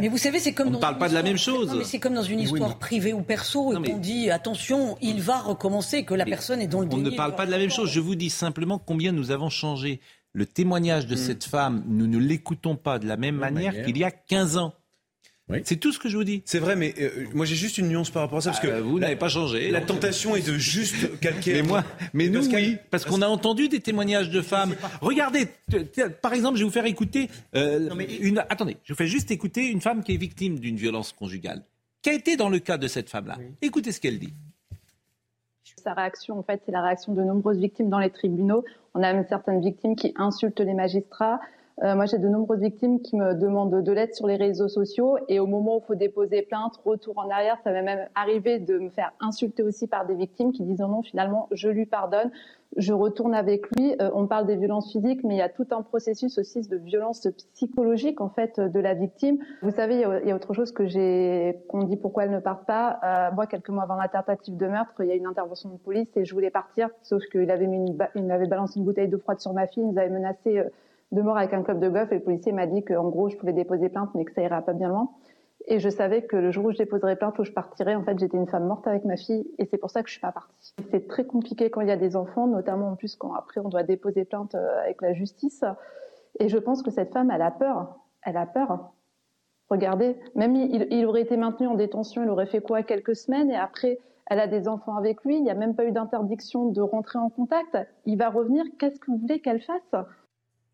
Mais vous savez, c'est comme On ne dans parle une pas de la histoire- même chose. Non, mais c'est comme dans une Oui, histoire mais- privée ou perso et Non, mais- qu'on dit attention, il va recommencer, que la Mais personne est dans le On ne parle pas de la même chose. Je vous dis simplement combien nous avons changé. Le témoignage de Hmm. cette femme, nous ne l'écoutons pas de la même manière manière. qu'il y a 15 ans. C'est tout ce que je vous dis. C'est vrai, mais euh, moi j'ai juste une nuance par rapport à ça parce que Ah, vous la- n'avez pas changé. La tentation est de juste calquer. Mais moi, mais nous Pascal- oui, parce qu'on a entendu des témoignages de femmes. Regardez, par exemple, je vais vous faire écouter euh, une. Attendez, je vous fais juste écouter une femme qui est victime d'une violence conjugale. Qu'a été dans le cas de cette femme-là Écoutez ce qu'elle dit. Sa réaction, en fait, c'est la réaction de nombreuses victimes dans les tribunaux. On a même certaines victimes qui insultent les magistrats. Euh, moi, j'ai de nombreuses victimes qui me demandent de l'aide sur les réseaux sociaux. Et au moment où il faut déposer plainte, retour en arrière, ça m'est même arrivé de me faire insulter aussi par des victimes qui disent non, finalement, je lui pardonne, je retourne avec lui. Euh, on parle des violences physiques, mais il y a tout un processus aussi de violence psychologique, en fait, de la victime. Vous savez, il y a, il y a autre chose que j'ai, qu'on dit pourquoi elle ne part pas. Euh, moi, quelques mois avant la tentative de meurtre, il y a une intervention de police et je voulais partir, sauf qu'il avait mis une, il avait balancé une bouteille d'eau froide sur ma fille, il nous avait menacé euh, de mort avec un club de golf et le policier m'a dit qu'en gros, je pouvais déposer plainte, mais que ça irait pas bien loin. Et je savais que le jour où je déposerais plainte, où je partirais, en fait, j'étais une femme morte avec ma fille, et c'est pour ça que je suis pas partie. C'est très compliqué quand il y a des enfants, notamment en plus quand après on doit déposer plainte euh, avec la justice. Et je pense que cette femme, elle a peur. Elle a peur. Regardez, même il, il aurait été maintenu en détention, il aurait fait quoi quelques semaines, et après, elle a des enfants avec lui, il n'y a même pas eu d'interdiction de rentrer en contact. Il va revenir, qu'est-ce que vous voulez qu'elle fasse?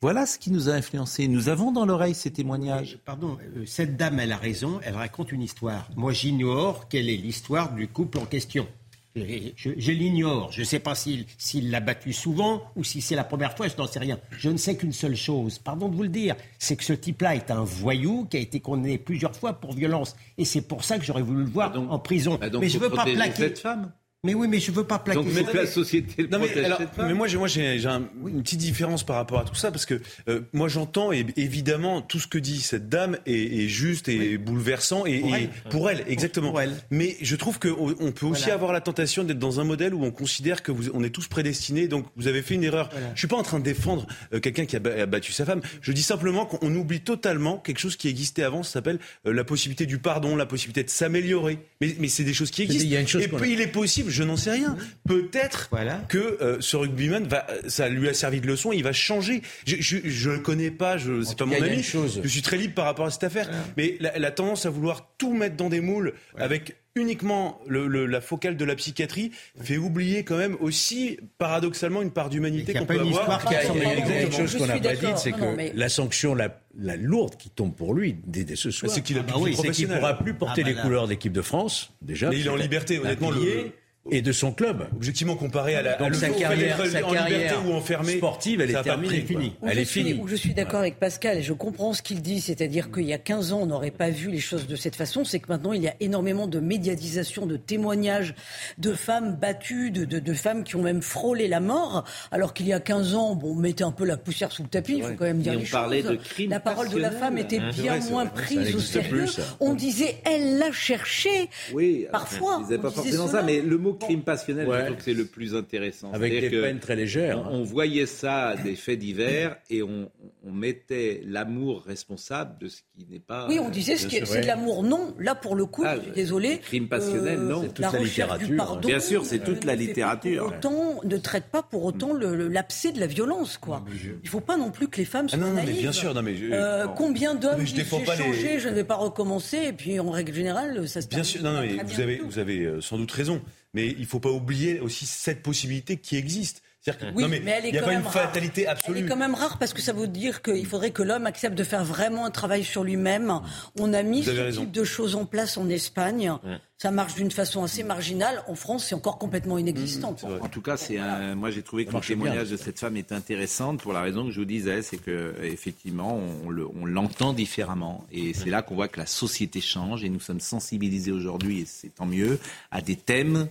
Voilà ce qui nous a influencé. Nous avons dans l'oreille ces témoignages. Pardon, euh, cette dame, elle a raison, elle raconte une histoire. Moi, j'ignore quelle est l'histoire du couple en question. Je, je- je l'ignore. Je ne sais pas s'il l'a battu souvent ou si c'est la première fois, je n'en sais rien. Je ne sais qu'une seule chose, pardon de vous le dire, c'est que ce type-là est un voyou qui a été condamné plusieurs fois pour violence. Et c'est pour ça que j'aurais voulu le voir en prison. Bah donc, mais je faut veux pas plaquer. cette femme. Mais oui, mais je veux pas plaquer. Donc, mettre la société le Non mais, protège alors, mais moi j'ai moi j'ai j'ai un- une petite différence par rapport à tout ça parce que euh, moi j'entends et évidemment tout ce que dit cette dame est, est juste et bouleversant et Pour et elle. pour elle exactement. Pour elle. Mais je trouve que on on peut aussi Voilà. avoir la tentation d'être dans un modèle où on considère que vous, on est tous prédestinés donc vous avez fait une erreur. Je suis pas en train de défendre euh, quelqu'un qui a, ba- a battu sa femme. Je dis simplement qu'on oublie totalement quelque chose qui existait avant. Ça s'appelle euh, la possibilité du pardon, la possibilité de s'améliorer. Mais mais c'est des choses qui existent. il y a une chose et qu'on puis a- il est possible, je n'en sais rien. Peut-être que euh, ce rugbyman va, ça lui a servi de leçon, il va changer. Je, je le connais pas, je, c'est pas mon cas, il y a ami. une chose. Je suis très libre par rapport à cette affaire, mais la, la tendance à vouloir tout mettre dans des moules avec uniquement le, le- la focale de la psychiatrie fait oublier quand même aussi paradoxalement une part d'humanité qu'il y a qu'on pas peut une avoir. histoire qui a- Il y a Exactement. une chose Je qu'on n'a pas dite, c'est Non, que non, mais- la sanction la, la lourde qui tombe pour lui dès, dès ce soir, c'est qu'il a plus ah oui, c'est qu'il ne professionnelle. pourra plus porter Ah bah les couleurs d'équipe de France, déjà. Mais il est en liberté, honnêtement, le- et de son club. Objectivement comparé à la à Donc le sa carrière, sa en carrière ou enfermé sportive, elle est terminée. Où Elle est finie. je suis d'accord avec Pascal et je comprends ce qu'il dit, c'est-à-dire qu'il y a 15 ans, on n'aurait pas vu les choses de cette façon. C'est que maintenant, il y a énormément de médiatisation, de témoignages de femmes battues, de, de- de femmes qui ont même frôlé la mort, alors qu'il y a 15 ans, bon, on mettait un peu la poussière sous le tapis, il faut quand même dire Et les on parlait choses. de crimes la parole de la femme était bien vrai, moins prise au sérieux. plus. On disait, elle l'a cherché. Oui, Parfois, on pas forcément ça, mais le mot crime passionnel, Ouais. je trouve que c'est le plus intéressant. Avec des que peines très légères. On, on voyait ça des faits divers et on, on mettait l'amour responsable de ce qui n'est pas. Oui, on disait ce qui- sûr, c'est de l'amour. Non, là pour le coup, Ah, je suis désolé. crime passionnel, non. C'est toute la littérature. pardon. Bien sûr, c'est toute la ne pas littérature. pour autant, ne traite pas pour autant le, le- l'abcès de la violence, quoi. Il faut pas non plus que les femmes soient Ah non, non, mais naïves. bien sûr, non, mais je- Euh, combien Non, d'hommes j'ai pas les- changé, je ne vais pas recommencer, et puis en règle générale, ça se Bien sûr, non, non, mais vous avez, vous euh, sans doute raison. Mais il faut pas oublier aussi cette possibilité qui existe. Que, Oui, non, mais, mais elle est il n'y a quand pas même une rare. fatalité Elle absolue. est quand même rare parce que ça veut dire qu'il faudrait que l'homme accepte de faire vraiment un travail sur lui-même. On a mis ce raison. type de choses en place en Espagne. Ça marche d'une façon assez marginale. En France, c'est encore complètement inexistant. En tout cas, c'est un- moi j'ai trouvé que le bien. témoignage de cette femme est intéressant pour la raison que je vous disais, c'est que effectivement on, le- on l'entend différemment et c'est là qu'on voit que la société change et nous sommes sensibilisés aujourd'hui et c'est tant mieux à des thèmes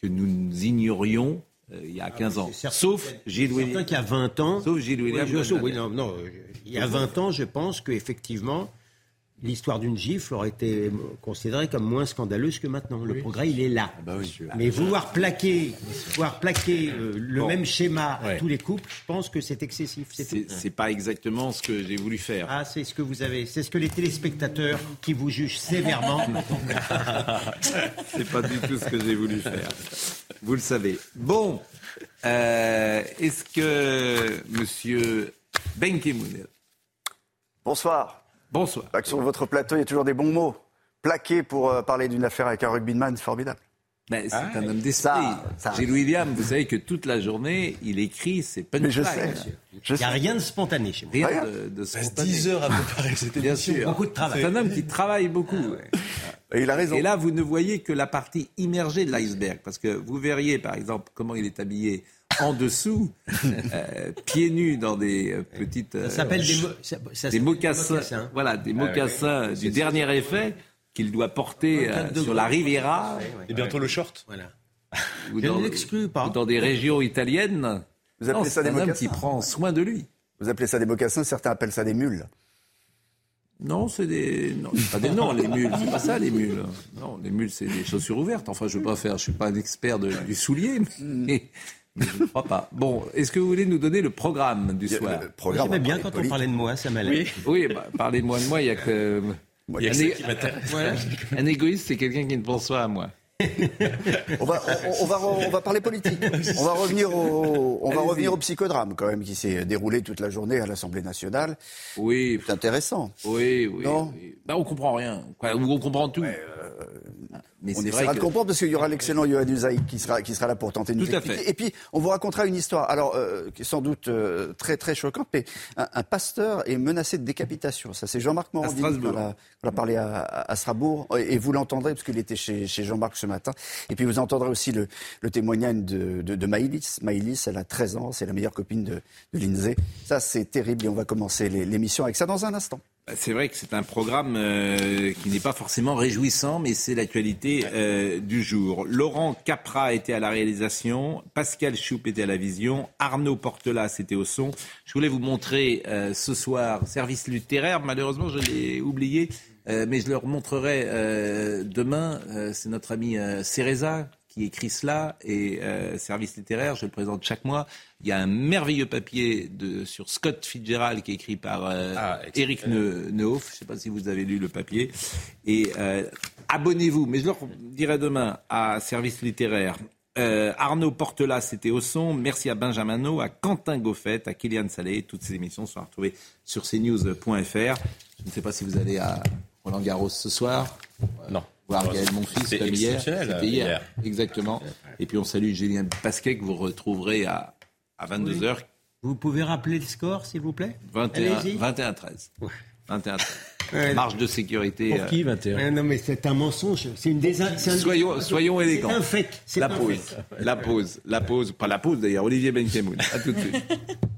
que nous ignorions euh, il y a 15 ans. Sauf Gilles Certain William. qu'il y a 20 ans. Sauf Gilles William. Oui, oui, non, non, il y a 20 ans, je pense qu'effectivement, l'histoire d'une gifle aurait été considérée comme moins scandaleuse que maintenant. Le progrès, il est là. Ah bah Mais vouloir plaquer, vouloir plaquer euh, le Bon. même schéma à tous les couples, je pense que c'est excessif. C'est C'est tout. c'est pas exactement ce que j'ai voulu faire. Ah, c'est ce que vous avez. C'est ce que les téléspectateurs qui vous jugent sévèrement. C'est pas du tout ce que j'ai voulu faire. Vous le savez. Bon, euh, est-ce que Monsieur Benkemoun Bonsoir. Bonsoir. Bah, sur votre plateau, il y a toujours des bons mots. Plaqué pour euh, parler d'une affaire avec un rugbyman, c'est formidable. Ben, c'est Ah, un homme d'esprit. Ça, ça- Gilles William, vous savez que toute la journée, il écrit ses punchlines. Mais je sais. Il n'y a rien de spontané chez moi. Rien de, de spontané. 10 heures à préparer cette Bien sûr. Beaucoup de travail. C'est un homme qui travaille beaucoup. ouais. Et il a raison. Et là, vous ne voyez que la partie immergée de l'iceberg. Parce que vous verriez, par exemple, comment il est habillé en dessous, euh, pieds nus dans des euh, petites. Ça s'appelle des, mo- ça- ça des s'appelle mocassins, mocassins. voilà, des Ah ouais. mocassins du dernier effet qu'il doit porter euh, sur la Riviera Et bientôt le short. Voilà. ou Je dans, ne pas. ou dans des régions italiennes. Vous appelez Non, ça c'est des un homme mocassins qui prend soin de lui. Vous appelez ça des mocassins, certains appellent ça des mules. Non, c'est des non, c'est pas des noms les mules, c'est pas ça les mules. Non, les mules c'est des chaussures ouvertes. Enfin, je veux pas faire, je suis pas un expert de- du soulier, mais, mais je ne crois pas. Bon, est-ce que vous voulez nous donner le programme du soir le programme, J'aimais on bien va quand parler on parlait de moi, ça m'allait. Oui, oui bah, parlez-moi de moi, il y a que il y a un, que é- qui m'intéresse. Voilà. Un égoïste, c'est quelqu'un qui ne pense pas à moi. On va, on, on va, re- on va parler politique. On va revenir au, on va Allez-y. revenir au psychodrame quand même qui s'est déroulé toute la journée à l'Assemblée nationale. Oui, C'est intéressant. oui, oui. Non. oui. Bah, on comprend rien. Ou on comprend tout. Mais On essaiera de que comprendre parce qu'il y aura l'excellent Yohann Usaï qui sera, qui sera là pour tenter de nous Tout à fait. Et puis, on vous racontera une histoire, alors, euh, qui est sans doute euh, très, très choquante, mais un, un pasteur est menacé de décapitation. Ça, c'est Jean-Marc Morandini qu'on a, a parlé à, à Strasbourg. Et vous l'entendrez, parce qu'il était chez, chez Jean-Marc ce matin. Et puis, vous entendrez aussi le, le témoignage de, de, de Maïlis. Maïlis, elle a 13 ans, c'est la meilleure copine de, de Lindsay. Ça, c'est terrible et on va commencer l'émission avec ça dans un instant. Bah, C'est vrai que c'est un programme euh, qui n'est pas forcément réjouissant, mais c'est l'actualité euh, du jour. Laurent Capra était à la réalisation, Pascal Choup était à la vision, Arnaud Portelas était au son. Je voulais vous montrer euh, ce soir service littéraire. Malheureusement, je l'ai oublié, euh, mais je le remontrerai euh, demain. Euh, c'est notre ami Cereza qui écrit cela et euh, service littéraire, je le présente chaque mois. Il y a un merveilleux papier de, sur Scott Fitzgerald qui est écrit par euh, Ah, Eric Ne- Nehoff. Je ne sais pas si vous avez lu le papier. Et euh, abonnez-vous, mais je leur dirai demain à service littéraire. Euh, Arnaud Portelas, c'était au son. Merci à Benjamin No, à Quentin Goffet, à Kylian Salé. Toutes ces émissions sont retrouvées sur cnews.fr. Je ne sais pas si vous allez à Roland Garros ce soir. Non. Voir Gaël Monfils C'était comme hier. C'était hier. hier. Exactement. Et puis on salue Julien Pasquet que vous retrouverez à, à 22h. Vous pouvez rappeler le score, s'il vous plaît? 21, Allez-y. 21 13. 21 13. Ouais. Marge de sécurité. Pour euh, qui 21 Non, mais c'est un mensonge. C'est une désin... c'est un- Soyons, soyons élégants. C'est un fake. C'est La un pause. fake. La pause. La pause. Pas la pause d'ailleurs. Olivier Benkemoun. À tout de suite.